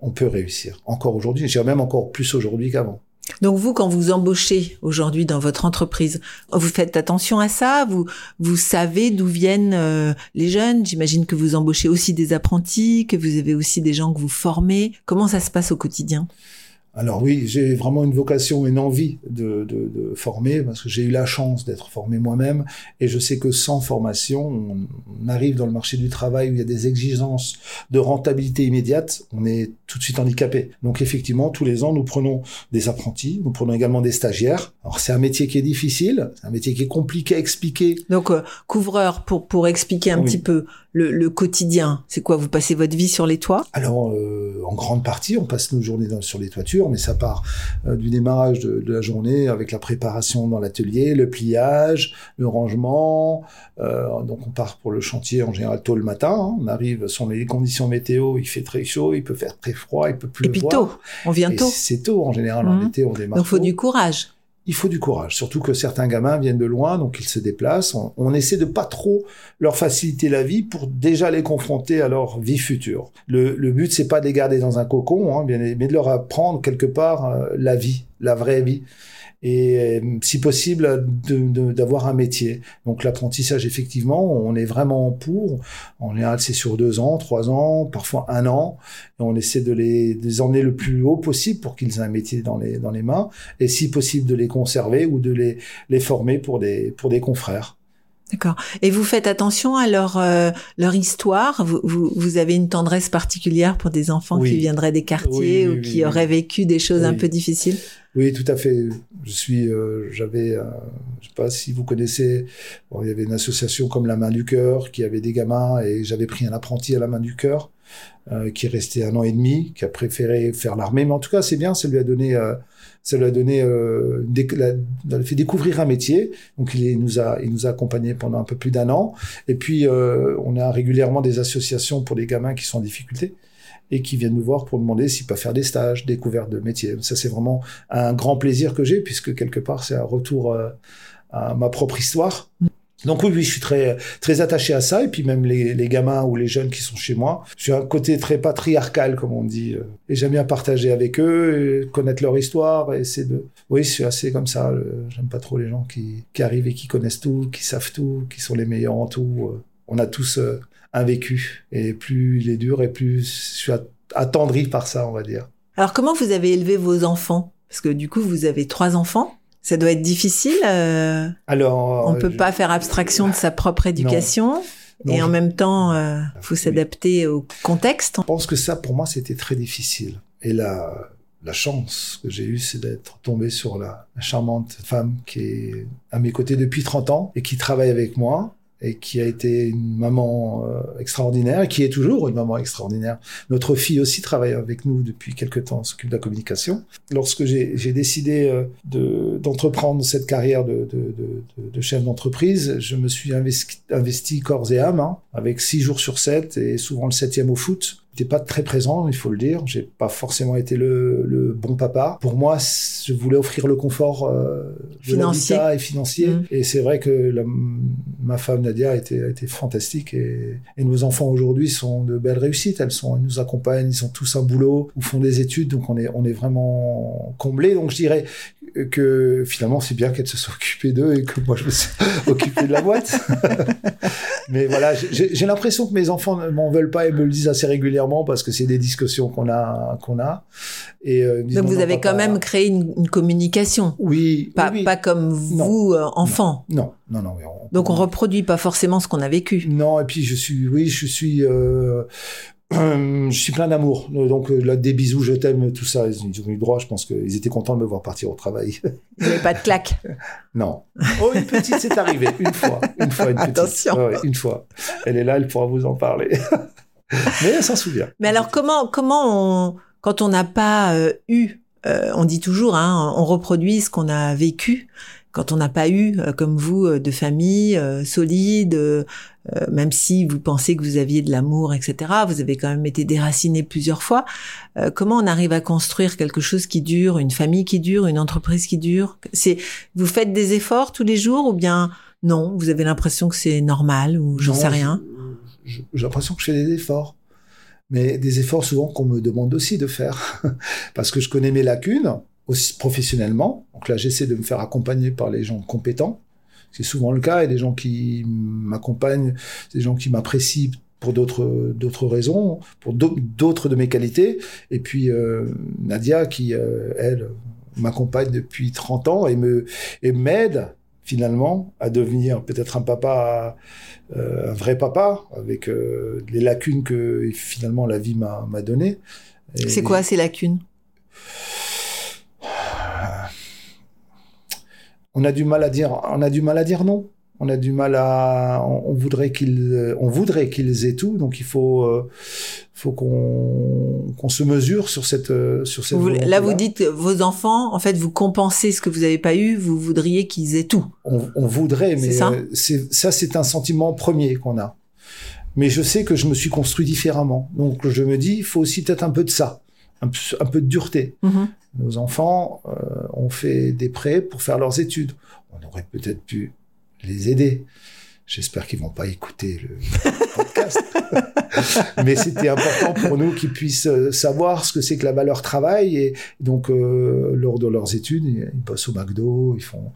on peut réussir. Encore aujourd'hui, je dirais même encore plus aujourd'hui qu'avant. Donc vous, quand vous embauchez aujourd'hui dans votre entreprise, vous faites attention à ça? Vous vous savez d'où viennent euh, les jeunes? J'imagine que vous embauchez aussi des apprentis, que vous avez aussi des gens que vous formez. Comment ça se passe au quotidien? Alors oui, j'ai vraiment une vocation, une envie de, de, de former, parce que j'ai eu la chance d'être formé moi-même, et je sais que sans formation, on, arrive dans le marché du travail où il y a des exigences de rentabilité immédiate, on est tout de suite handicapé. Donc effectivement, tous les ans, nous prenons des apprentis, nous prenons également des stagiaires. Alors c'est un métier qui est difficile, c'est un métier qui est compliqué à expliquer. Donc euh, couvreur, pour, pour expliquer un petit peu, le, le quotidien, c'est quoi? Vous passez votre vie sur les toits? Alors, euh, en grande partie, on passe nos journées dans, sur les toitures, mais ça part euh, du démarrage de, de, la journée avec la préparation dans l'atelier, le pliage, le rangement. Euh, donc, on part pour le chantier en général tôt le matin. Hein. On arrive sur les conditions météo, il fait très chaud, il peut faire très froid, il peut pleuvoir. Et puis tôt, on vient tôt. C'est tôt en général. En Mhm. été, on démarre. Donc faut tôt. du courage. Il faut du courage, surtout que certains gamins viennent de loin, donc ils se déplacent. On, essaie de pas trop leur faciliter la vie pour déjà les confronter à leur vie future. Le, but c'est pas de les garder dans un cocon, hein, mais de leur apprendre quelque part euh, la vie, la vraie vie, et euh, si possible d'avoir un métier. Donc l'apprentissage effectivement, on est vraiment pour. En général c'est sur deux ans, trois ans, parfois un an, et on essaie de les, de les emmener le plus haut possible pour qu'ils aient un métier dans les dans les mains et si possible de les conserver ou de les, les former pour des, pour des confrères. D'accord. Et vous faites attention à leur euh, leur histoire? Vous, vous vous avez une tendresse particulière pour des enfants Oui. qui viendraient des quartiers Oui, oui, ou qui auraient vécu des choses un peu difficiles? Oui, tout à fait. Je suis, euh, j'avais, euh, je sais pas si vous connaissez, bon, il y avait une association comme la Main du Cœur qui avait des gamins et j'avais pris un apprenti à la Main du Cœur euh, qui est resté un an et demi, qui a préféré faire l'armée, mais en tout cas c'est bien, ça lui a donné, euh, ça lui a donné, euh, la- fait découvrir un métier. Donc il nous a, il nous a accompagnés pendant un peu plus d'un an. Et puis euh, on a régulièrement des associations pour les gamins qui sont en difficulté et qui viennent nous voir pour demander s'ils peuvent faire des stages, découvertes de métiers. Ça, c'est vraiment un grand plaisir que j'ai, puisque quelque part, c'est un retour euh, à ma propre histoire. Donc oui, oui, je suis très très attaché à ça, et puis même les, les gamins ou les jeunes qui sont chez moi, suis un côté très patriarcal, comme on dit, euh, et j'aime bien partager avec eux, et connaître leur histoire, et essayer de... Oui, je suis assez comme ça, euh, j'aime pas trop les gens qui, qui arrivent et qui connaissent tout, qui savent tout, qui sont les meilleurs en tout. euh. On a tous euh, un vécu, et plus il est dur, et plus je suis at- attendri par ça, on va dire. Alors comment vous avez élevé vos enfants? Parce que du coup vous avez trois enfants. Ça doit être difficile. euh, Alors, on peut euh, je- pas faire abstraction de sa propre éducation. non, et je- en même temps, euh, faut Oui. s'adapter au contexte. Je pense que ça, pour moi, c'était très difficile. Et la, la chance que j'ai eue, c'est d'être tombé sur la, la charmante femme qui est à mes côtés depuis 30 ans et qui travaille avec moi et qui a été une maman euh, extraordinaire et qui est toujours une maman extraordinaire. Notre fille aussi travaille avec nous depuis quelque temps, s'occupe de la communication. Lorsque j'ai décidé euh, de- d'entreprendre cette carrière de, de- de chef d'entreprise, je me suis investi, investi corps et âme, hein, avec six jours sur sept et souvent le septième au foot. J'étais pas très présent, il faut le dire. J'ai pas forcément été le, le bon papa. Pour moi, je voulais offrir le confort euh, Financier. et financier. Mm. Et c'est vrai que la- ma femme Nadia a été, a été fantastique. Et, et nos enfants aujourd'hui sont de belles réussites. Elles sont, elles nous accompagnent, ils ont tous un boulot ou font des études. Donc on est, on est vraiment comblés. Donc je dirais que finalement c'est bien qu'elle se soit occupée d'eux et que moi je me suis occupé de la boîte. Mais voilà, j'ai l'impression que mes enfants ne m'en veulent pas et me le disent assez régulièrement parce que c'est des discussions qu'on a, qu'on a. Et euh, disent, Donc non, vous non, avez papa, quand même créé une, une communication, oui, pas, oui, oui. pas comme vous euh, enfant. non, non, non. mais on- Donc on reproduit pas forcément ce qu'on a vécu. Non, et puis je suis, oui, je suis, euh, je suis plein d'amour. Donc euh, là, des bisous, je t'aime, tout ça, ils ont eu droit. Je pense qu'ils étaient contents de me voir partir au travail. Vous n'avez pas de claque. non. Oh, une petite, c'est arrivé une fois, une fois, une petite. Attention. Ouais, une fois. Elle est là, elle pourra vous en parler. Mais elle s'en souvient. Mais alors comment comment on quand on n'a pas euh, eu, euh, on dit toujours, hein, on reproduit ce qu'on a vécu. Quand on n'a pas eu, euh, comme vous, euh, de famille euh, solide, euh, même si vous pensez que vous aviez de l'amour, etc., vous avez quand même été déraciné plusieurs fois. Euh, comment on arrive à construire quelque chose qui dure, une famille qui dure, une entreprise qui dure? C'est vous faites des efforts tous les jours ou bien non? Vous avez l'impression que c'est normal ou j'en sais rien? J'ai l'impression que je fais des efforts. mais des efforts souvent qu'on me demande aussi de faire, parce que je connais mes lacunes, aussi professionnellement. Donc là, j'essaie de me faire accompagner par les gens compétents. C'est souvent le cas, et des gens qui m'accompagnent, des gens qui m'apprécient pour d'autres d'autres raisons, pour d'autres de mes qualités. Et puis euh, Nadia qui euh, elle m'accompagne depuis 30 ans et me et m'aide finalement à devenir peut-être un papa euh, un vrai papa avec euh, les lacunes que finalement la vie m'a m'a donné. C'est quoi ces lacunes? On a du mal à dire on a du mal à dire non on a du mal à, on, voudrait qu'ils, on voudrait qu'ils aient tout, donc il faut, euh, faut qu'on, qu'on se mesure sur cette, sur cette. là, vous dites vos enfants, en fait, vous compensez ce que vous n'avez pas eu, vous voudriez qu'ils aient tout. On, on voudrait, mais ça, euh, c'est, ça, c'est un sentiment premier qu'on a. Mais je sais que je me suis construit différemment, donc je me dis, il faut aussi peut-être un peu de ça, un, peu de dureté. Mm-hmm. Nos enfants euh, ont fait des prêts pour faire leurs études. On aurait peut-être pu les aider. J'espère qu'ils vont pas écouter le podcast. Mais c'était important pour nous qu'ils puissent euh, savoir ce que c'est que la valeur travail. Et donc, euh, lors de leurs études, ils bossent au McDo, ils font,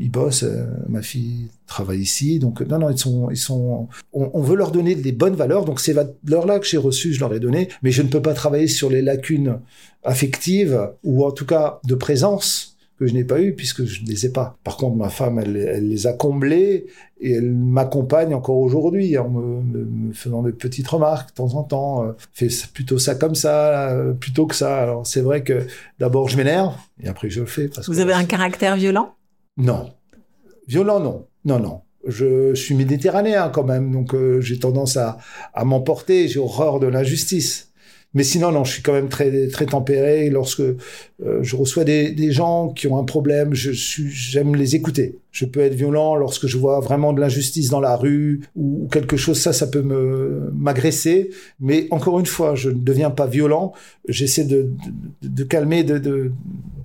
ils bossent. Euh, ma fille travaille ici. Donc, non, non, ils sont, ils sont, on, on veut leur donner des bonnes valeurs. Donc, ces valeurs-là que j'ai reçues, je leur ai donné. Mais je ne peux pas travailler sur les lacunes affectives ou en tout cas de présence que je n'ai pas eu puisque je ne les ai pas. Par contre, ma femme, elle, elle les a comblés et elle m'accompagne encore aujourd'hui en me, faisant des petites remarques de temps en temps. Euh, fais plutôt ça comme ça, euh, plutôt que ça. Alors c'est vrai que d'abord je m'énerve et après je le fais. Parce Vous avez un caractère violent? Non. Violent, non. Non, non. Je, suis méditerranéen quand même, donc euh, j'ai tendance à, à m'emporter, j'ai horreur de l'injustice. Mais sinon, non, je suis quand même très très tempéré. Lorsque euh, je reçois des, gens qui ont un problème, je suis, j'aime les écouter. Je peux être violent lorsque je vois vraiment de l'injustice dans la rue ou, quelque chose. Ça, ça peut me m'agresser. Mais encore une fois, je ne deviens pas violent. J'essaie de, de, de, calmer, de, de,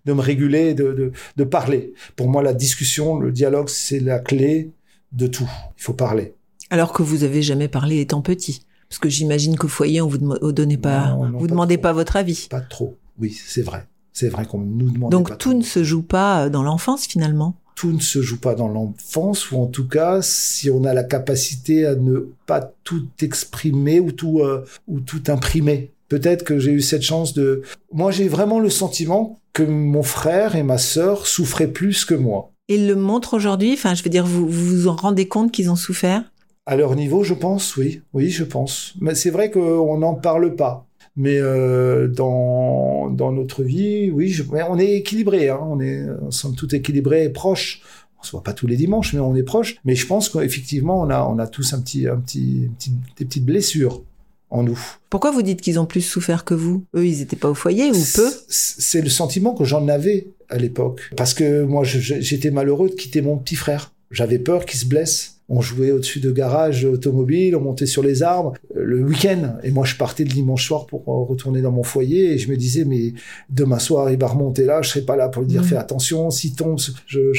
de me réguler, de, de, de parler. Pour moi, la discussion, le dialogue, c'est la clé de tout. Il faut parler. Alors que vous avez jamais parlé étant petit. Parce que j'imagine qu'au foyer, on vous, donnait pas, vous demandez pas votre avis. Pas trop. Oui, c'est vrai. C'est vrai qu'on nous demande. Donc tout ne se joue pas euh, dans l'enfance finalement. Tout ne se joue pas dans l'enfance, ou en tout cas, si on a la capacité à ne pas tout exprimer ou tout euh, ou tout imprimer. Peut-être que j'ai eu cette chance de. Moi, j'ai vraiment le sentiment que mon frère et ma sœur souffraient plus que moi. Ils le montrent aujourd'hui. Enfin, je veux dire, vous vous, vous en rendez compte qu'ils ont souffert? À leur niveau, je pense, oui, oui, je pense. Mais c'est vrai qu'on n'en parle pas. Mais euh, dans, dans notre vie, oui, je, on est équilibré, hein, on est, on sommes tout équilibrés et proches. On se voit pas tous les dimanches, mais on est proches. Mais je pense qu'effectivement, on a, on a tous un petit, un petit, petit, des petites blessures en nous. Pourquoi vous dites qu'ils ont plus souffert que vous? Eux, ils n'étaient pas au foyer ou peu? C'est le sentiment que j'en avais à l'époque. Parce que moi, j'étais malheureux de quitter mon petit frère. J'avais peur qu'il se blesse on jouait au-dessus de garages automobiles, on montait sur les arbres euh, le week-end. Et moi, je partais le dimanche soir pour euh, retourner dans mon foyer et je me disais, mais demain soir, il va remonter là, je serai pas là pour lui dire, mmh. fais attention, s'il tombe, je,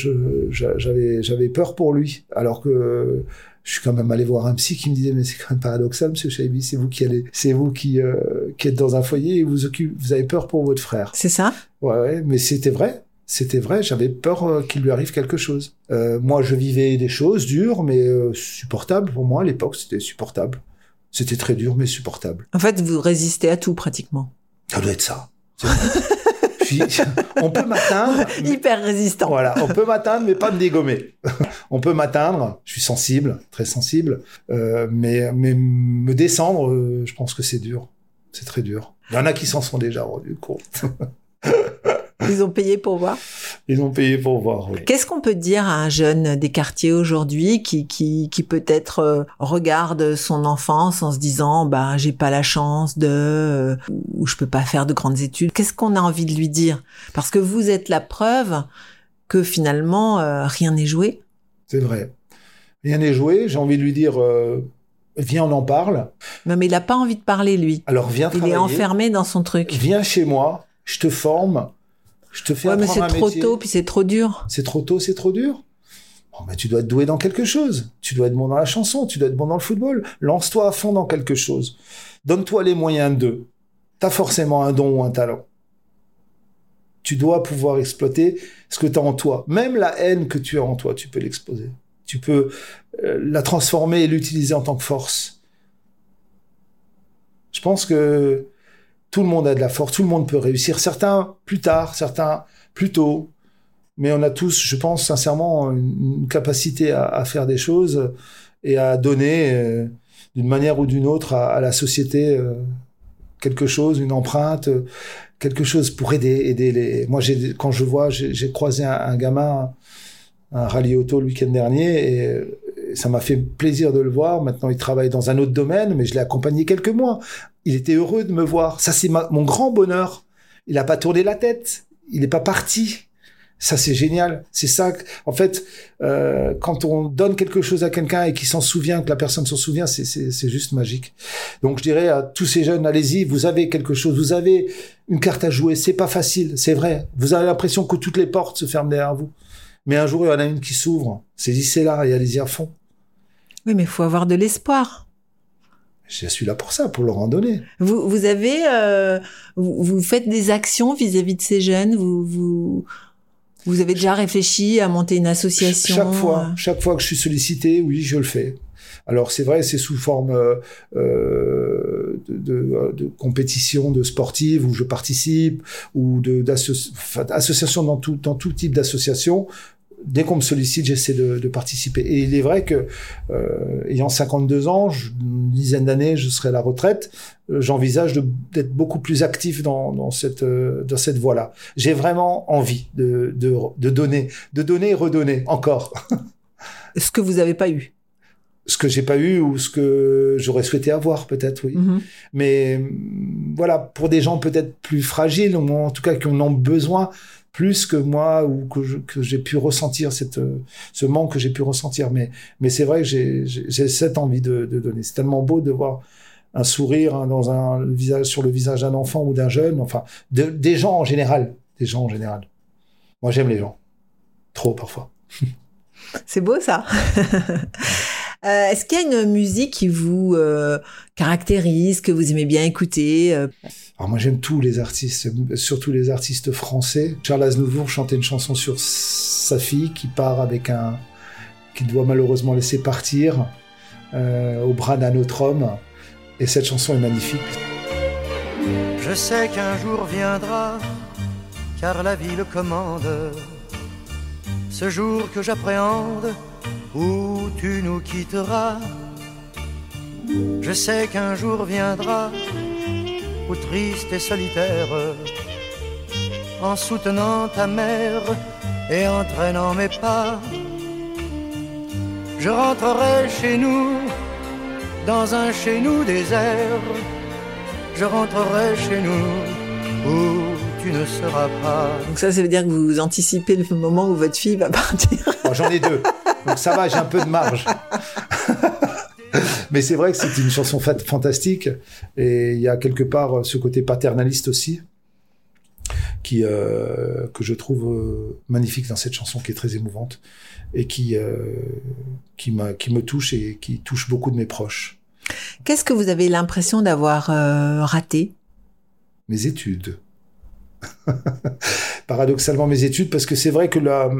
j'avais, j'avais peur pour lui. Alors que je suis quand même allé voir un psy qui me disait, mais c'est quand même paradoxal, monsieur Chaibi, c'est vous qui allez, c'est vous qui, euh, qui êtes dans un foyer et vous occupez, vous avez peur pour votre frère. C'est ça? Ouais, ouais, mais c'était vrai c'était vrai, j'avais peur euh, qu'il lui arrive quelque chose. Euh, moi, je vivais des choses dures, mais euh, supportables. Pour moi, à l'époque, c'était supportable. C'était très dur, mais supportable. En fait, vous résistez à tout, pratiquement. Ça doit être ça. on peut m'atteindre. Hyper résistant. Voilà, on peut m'atteindre, mais pas me dégommer. on peut m'atteindre. Je suis sensible, très sensible, mais mais me descendre, je pense que c'est dur. C'est très dur. Il y en a qui s'en sont déjà rendus compte. Ils ont payé pour voir. Ils ont payé pour voir. Oui. Qu'est-ce qu'on peut dire à un jeune des quartiers aujourd'hui qui qui qui peut-être euh, regarde son enfance en se disant bah j'ai pas la chance de euh, ou je peux pas faire de grandes études? Qu'est-ce qu'on a envie de lui dire? Parce que vous êtes la preuve que finalement euh, rien n'est joué. C'est vrai. Rien n'est joué. J'ai envie de lui dire viens, on en parle. Non, mais il a pas envie de parler, lui. Alors viens Il est enfermé dans son truc. Viens chez moi, je te forme, je te fais ouais, mais c'est trop tôt, puis c'est trop dur. C'est trop tôt, c'est trop dur. Bon, ben, tu dois être doué dans quelque chose. Tu dois être bon dans la chanson, tu dois être bon dans le football. Lance-toi à fond dans quelque chose. Donne-toi les moyens d'eux. T'as forcément un don ou un talent. Tu dois pouvoir exploiter ce que tu as en toi. Même la haine que tu as en toi, tu peux l'exposer. Tu peux euh, la transformer et l'utiliser en tant que force. Je pense que tout le monde a de la force, tout le monde peut réussir. Certains plus tard, certains plus tôt. Mais on a tous, je pense sincèrement, une, capacité à, faire des choses et à donner euh, d'une manière ou d'une autre à, la société euh, quelque chose, une empreinte, euh, quelque chose pour aider, aider les. Moi, quand je vois, j'ai croisé un, un, gamin, un rallye auto le week-end dernier, et ça m'a fait plaisir de le voir. Maintenant, il travaille dans un autre domaine, mais je l'ai accompagné quelques mois. Il était heureux de me voir. Ça, c'est mon grand bonheur. Il n'a pas tourné la tête. Il n'est pas parti. Ça, c'est génial. C'est ça. En fait, euh, quand on donne quelque chose à quelqu'un et qu'il s'en souvient, que la personne s'en souvient, c'est juste magique. Donc, je dirais à tous ces jeunes, allez-y, vous avez quelque chose, vous avez une carte à jouer. C'est pas facile, c'est vrai. Vous avez l'impression que toutes les portes se ferment derrière vous. Mais un jour, il y en a une qui s'ouvre. Saisissez-la et allez-y à fond. Oui, mais il faut avoir de l'espoir. Je suis là pour ça, pour leur en donner. Vous, vous avez, euh, vous, vous, faites des actions vis-à-vis -vis de ces jeunes? Vous, vous, vous avez déjà réfléchi à monter une association? Chaque fois, chaque fois que je suis sollicité, oui, je le fais. Alors c'est vrai, c'est sous forme euh, de, de, de, compétition de sportive où je participe ou d'association dans tout, dans tout type d'association dès qu'on me sollicite, j'essaie de, de, participer. Et il est vrai que, euh, ayant 52 ans, je, une dizaine d'années, je serai à la retraite, euh, j'envisage d'être beaucoup plus actif dans, dans cette, euh, dans cette voie-là. J'ai vraiment envie de, de, de, donner, de donner et redonner, encore. ce que vous n'avez pas eu ce que j'ai pas eu ou ce que j'aurais souhaité avoir peut-être oui mm -hmm. mais voilà pour des gens peut-être plus fragiles ou en tout cas qui en ont besoin plus que moi ou que j'ai pu ressentir cette ce manque que j'ai pu ressentir. Mais mais c'est vrai que j'ai cette envie de, de donner. C'est tellement beau de voir un sourire hein, dans un le visage sur le visage d'un enfant ou d'un jeune. Enfin de, des gens en général. Des gens en général. Moi j'aime les gens. Trop parfois. C'est beau ça Euh, Est-ce qu'il y a une musique qui vous euh, caractérise, que vous aimez bien écouter euh... Alors moi j'aime tous les artistes, surtout les artistes français. Charles Aznavour chantait une chanson sur sa fille qui part avec un... qui doit malheureusement laisser partir euh, au bras d'un autre homme. Et cette chanson est magnifique. Je sais qu'un jour viendra, car la vie le commande. Ce jour que j'appréhende, où tu nous quitteras. Je sais qu'un jour viendra, où triste et solitaire, en soutenant ta mère et en traînant mes pas, je rentrerai chez nous, dans un chez nous désert. Je rentrerai chez nous, où tu ne seras pas. Donc ça, ça veut dire que vous anticipez le moment où votre fille va partir. Bon, J'en ai deux. Donc ça va, j'ai un peu de marge. Mais c'est vrai que c'est une chanson fantastique et il y a quelque part ce côté paternaliste aussi qui euh, que je trouve euh, magnifique dans cette chanson qui est très émouvante et qui euh, qui qui me touche et qui touche beaucoup de mes proches. Qu'est-ce que vous avez l'impression d'avoir euh, raté? Mes études. Paradoxalement mes études parce que c'est vrai que la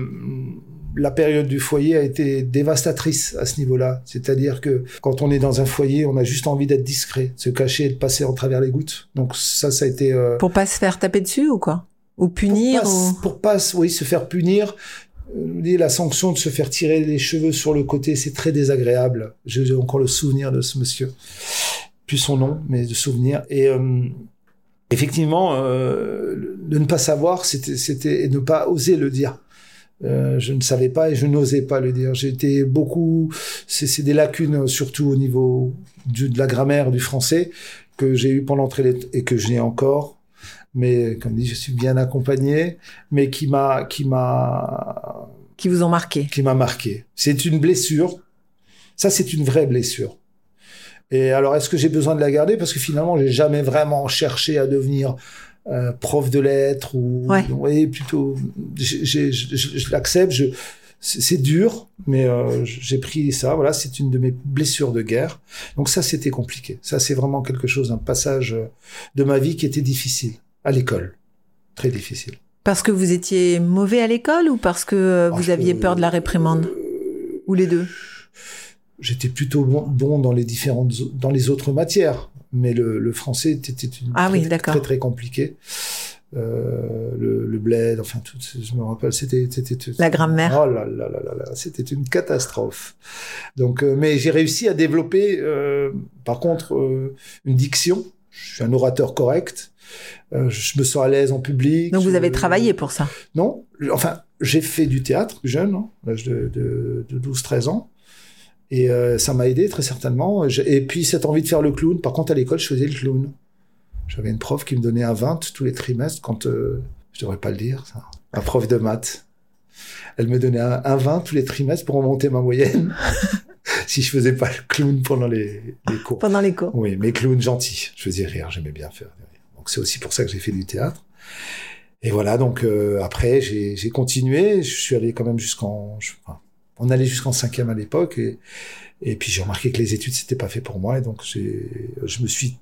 la période du foyer a été dévastatrice à ce niveau-là. C'est-à-dire que quand on est dans un foyer, on a juste envie d'être discret, se cacher et de passer en travers les gouttes. Donc ça, ça a été... Euh... Pour pas se faire taper dessus ou quoi? Ou punir Pour pas, ou... pour pas oui, se faire punir. Euh, la sanction de se faire tirer les cheveux sur le côté, c'est très désagréable. J'ai encore le souvenir de ce monsieur. Plus son nom, mais de souvenir. Et... Euh, effectivement, euh, de ne pas savoir, c'était et ne pas oser le dire. Euh, je ne savais pas et je n'osais pas le dire. J'étais beaucoup, c'est des lacunes surtout au niveau du, de la grammaire du français que j'ai eu pendant très et que j'ai encore. Mais comme dit, je suis bien accompagné, mais qui m'a, qui m'a, qui vous ont marqué, qui m'a marqué. C'est une blessure. Ça, c'est une vraie blessure. Et alors, est-ce que j'ai besoin de la garder? Parce que finalement, j'ai jamais vraiment cherché à devenir euh, prof de lettres ou ouais. ouais, plutôt je, l'accepte je c'est dur, mais euh, j'ai pris ça. Voilà, c'est une de mes blessures de guerre. Donc ça, c'était compliqué. Ça, c'est vraiment quelque chose, un passage de ma vie qui était difficile à l'école, très difficile. Parce que vous étiez mauvais à l'école ou parce que euh, vous aviez peur de la réprimande Ou les deux? J'étais plutôt bon, bon dans les différentes, dans les autres matières, mais le, le français était, une Ah très, oui, d'accord. très très compliqué. Euh, le, le bled, enfin tout, je me rappelle, c'était, La grammaire. Oh là là là là là, c'était une catastrophe. Donc, euh, mais j'ai réussi à développer, euh, par contre, une diction. Je suis un orateur correct. Je me sens à l'aise en public. Donc vous avez travaillé pour ça? Non, enfin, j'ai fait du théâtre jeune, hein, à l'âge de, de, de 12-13 ans. Et euh, ça m'a aidé très certainement. Et puis cette envie de faire le clown. Par contre, à l'école, je faisais le clown. J'avais une prof qui me donnait un 20 tous les trimestres quand... euh, je devrais pas le dire, ça. Un prof de maths. Elle me donnait un, un 20 tous les trimestres pour remonter ma moyenne. si je faisais pas le clown pendant les, les cours. pendant les cours. Oui, mais clown gentil. Je faisais rire, j'aimais bien faire rire. Donc c'est aussi pour ça que j'ai fait du théâtre. Et voilà, donc euh, après j'ai continué. Je suis allé quand même jusqu'en. enfin, on allait jusqu'en cinquième à l'époque et puis j'ai remarqué que les études c'était pas fait pour moi et donc je me suis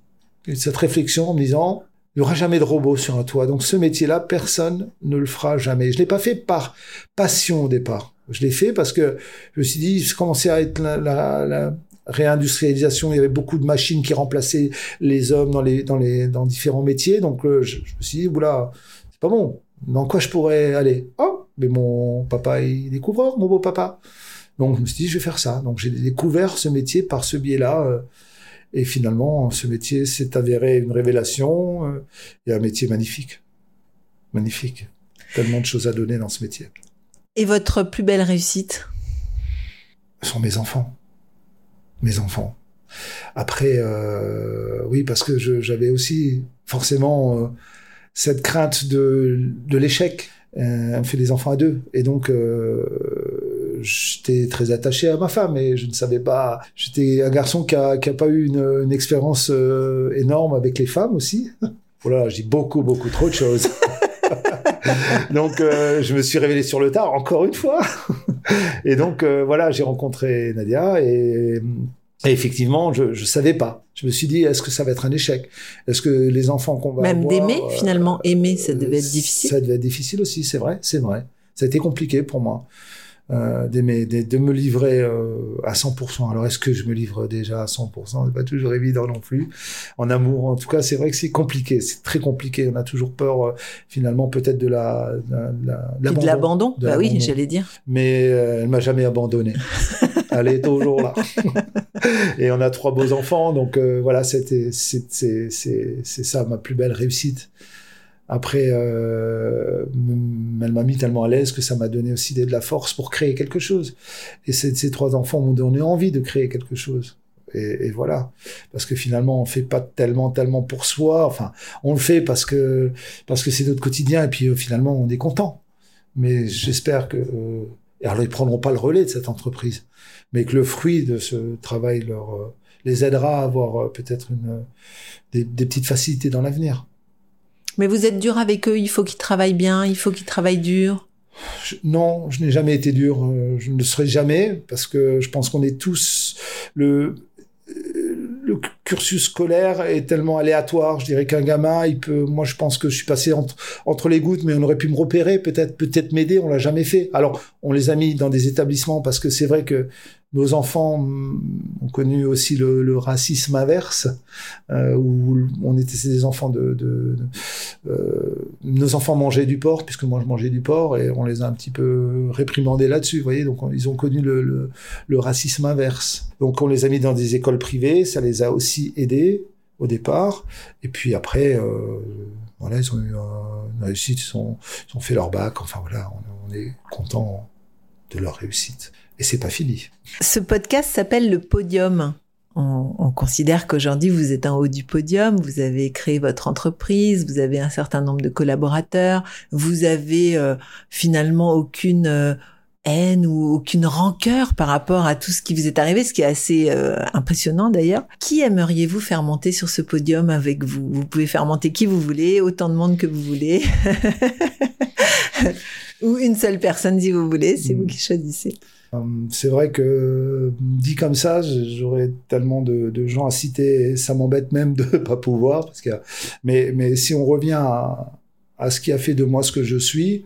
cette réflexion en me disant il y aura jamais de robot sur un toit. Donc ce métier-là, personne ne le fera jamais. Je l'ai pas fait par passion au départ. Je l'ai fait parce que je me suis dit, je commençais à être la, réindustrialisation. Il y avait beaucoup de machines qui remplaçaient les hommes dans les dans les dans différents métiers. Donc euh, je, je me suis dit, oula, c'est pas bon. Dans quoi je pourrais aller? Oh, mais mon papa est découvreur, mon beau papa. Donc je me suis dit, je vais faire ça. Donc j'ai découvert ce métier par ce biais-là. euh, et finalement, ce métier s'est avéré une révélation euh, et un métier magnifique. Magnifique. Tellement de choses à donner dans ce métier. Et votre plus belle réussite? Ce sont mes enfants. Mes enfants. Après, euh, oui, parce que j'avais aussi forcément euh, cette crainte de, de l'échec. Euh, on fait des enfants à deux. Et donc, euh, j'étais très attaché à ma femme et je ne savais pas. J'étais un garçon qui a, pas eu une, une expérience euh, énorme avec les femmes aussi. Voilà, je dis beaucoup, beaucoup trop de choses. donc, euh, je me suis révélé sur le tard, encore une fois. et donc, euh, voilà, j'ai rencontré Nadia et, et effectivement, je ne savais pas. Je me suis dit, est-ce que ça va être un échec? Est-ce que les enfants qu'on va Même avoir, d'aimer, euh, finalement, aimer, ça devait être difficile. Ça devait être difficile aussi, c'est vrai, c'est vrai. Ça a été compliqué pour moi euh, d'aimer, de, de me livrer euh, à 100%. Alors est-ce que je me livre déjà à 100% C'est pas toujours évident non plus. En amour, en tout cas, c'est vrai que c'est compliqué, c'est très compliqué. On a toujours peur, euh, finalement, peut-être de la, de la- de l'abandon De Bah oui, j'allais dire. Mais euh, elle m'a jamais abandonné. elle est toujours là. Et on a trois beaux enfants, donc euh, voilà, c'était, c'est, c'est, c'est, c'est ça ma plus belle réussite. Après, euh, elle m'a mis tellement à l'aise que ça m'a donné aussi de la force pour créer quelque chose. Et ces, trois enfants m'ont donné envie de créer quelque chose. Et, voilà, parce que finalement, on fait pas tellement, tellement pour soi. Enfin, on le fait parce que parce que c'est notre quotidien. Et puis euh, finalement, on est content. Mais j'espère que euh, alors ils prendront pas le relais de cette entreprise, mais que le fruit de ce travail leur euh, les aidera à avoir euh, peut-être une des petites facilités dans l'avenir. Mais vous êtes dur avec eux, il faut qu'ils travaillent bien, il faut qu'ils travaillent dur. Non, je n'ai jamais été dur. euh, Je ne le serai jamais parce que je pense qu'on est tous le le cursus scolaire est tellement aléatoire. Je dirais qu'un gamin, il peut. Moi, je pense que je suis passé entre entre les gouttes, mais on aurait pu me repérer, peut-être peut-être m'aider. On l'a jamais fait. Alors, on les a mis dans des établissements parce que c'est vrai que nos enfants hum, ont connu aussi le, racisme inverse, euh, où on était des enfants de, euh, nos enfants mangeaient du porc puisque moi je mangeais du porc et on les a un petit peu réprimandés là-dessus, vous voyez. Donc on- ils ont connu le, racisme inverse. Donc on les a mis dans des écoles privées, ça les a aussi aidés au départ. Et puis après, euh, voilà, ils ont eu un- une réussite, ils ont, ils ont fait leur bac. Enfin voilà, on, on est content de leur réussite. Et c'est pas fini. Ce podcast s'appelle Le Podium. On, on considère qu'aujourd'hui, vous êtes en haut du podium, vous avez créé votre entreprise, vous avez un certain nombre de collaborateurs, vous avez euh, finalement aucune euh, haine ou aucune rancœur par rapport à tout ce qui vous est arrivé, ce qui est assez euh, impressionnant d'ailleurs. Qui aimeriez-vous faire monter sur ce podium avec vous? Vous pouvez faire monter qui vous voulez, autant de monde que vous voulez. Ou une seule personne si vous voulez, c'est vous qui choisissez. C'est vrai que dit comme ça, j'aurais tellement de, gens à citer, ça m'embête même de pas pouvoir. Mais si on revient à, ce qui a fait de moi ce que je suis,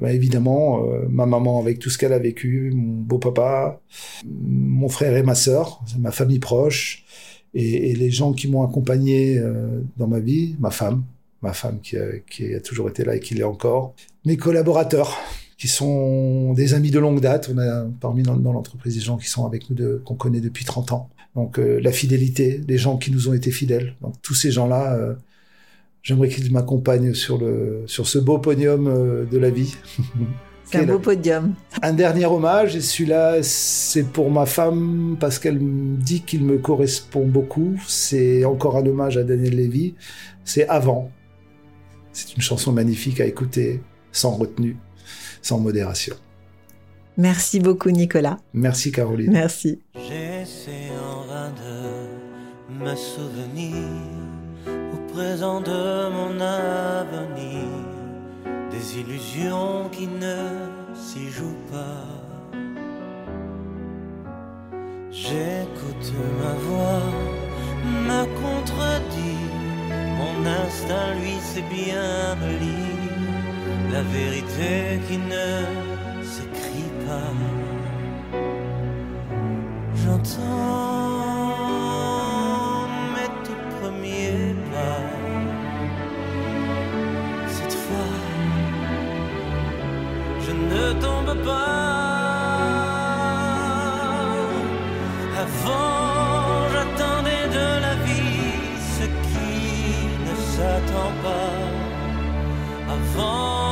bah évidemment, euh, ma maman avec tout ce qu'elle a vécu, mon beau-papa, mon frère et ma sœur, ma famille proche, et, les gens qui m'ont accompagné euh, dans ma vie, ma femme, ma femme qui a, qui a toujours été là et qui l'est encore, mes collaborateurs, qui sont des amis de longue date. On a parmi dans, l'entreprise des gens qui sont avec nous, qu'on connaît depuis 30 ans. Donc euh, la fidélité, les gens qui nous ont été fidèles. Donc tous ces gens-là, euh, j'aimerais qu'ils m'accompagnent sur le sur ce beau podium euh, de la vie. C'est un beau podium. Un dernier hommage, et celui-là, c'est pour ma femme, parce qu'elle me dit qu'il me correspond beaucoup. C'est encore un hommage à Daniel Lévy. C'est Avant. C'est une chanson magnifique à écouter, sans retenue sans modération. Merci beaucoup Nicolas. Merci Caroline. Merci. J'essaie en vain de me souvenir au présent de mon avenir, des illusions qui ne s'y jouent pas. J'écoute ma voix, me contredit, mon instinct lui c'est bien me lire la vérité qui ne s'écrit pas. J'entends mes tout premiers pas. Cette fois, je ne tombe pas. Avant, j'attendais de la vie ce qui ne s'attend pas. Avant,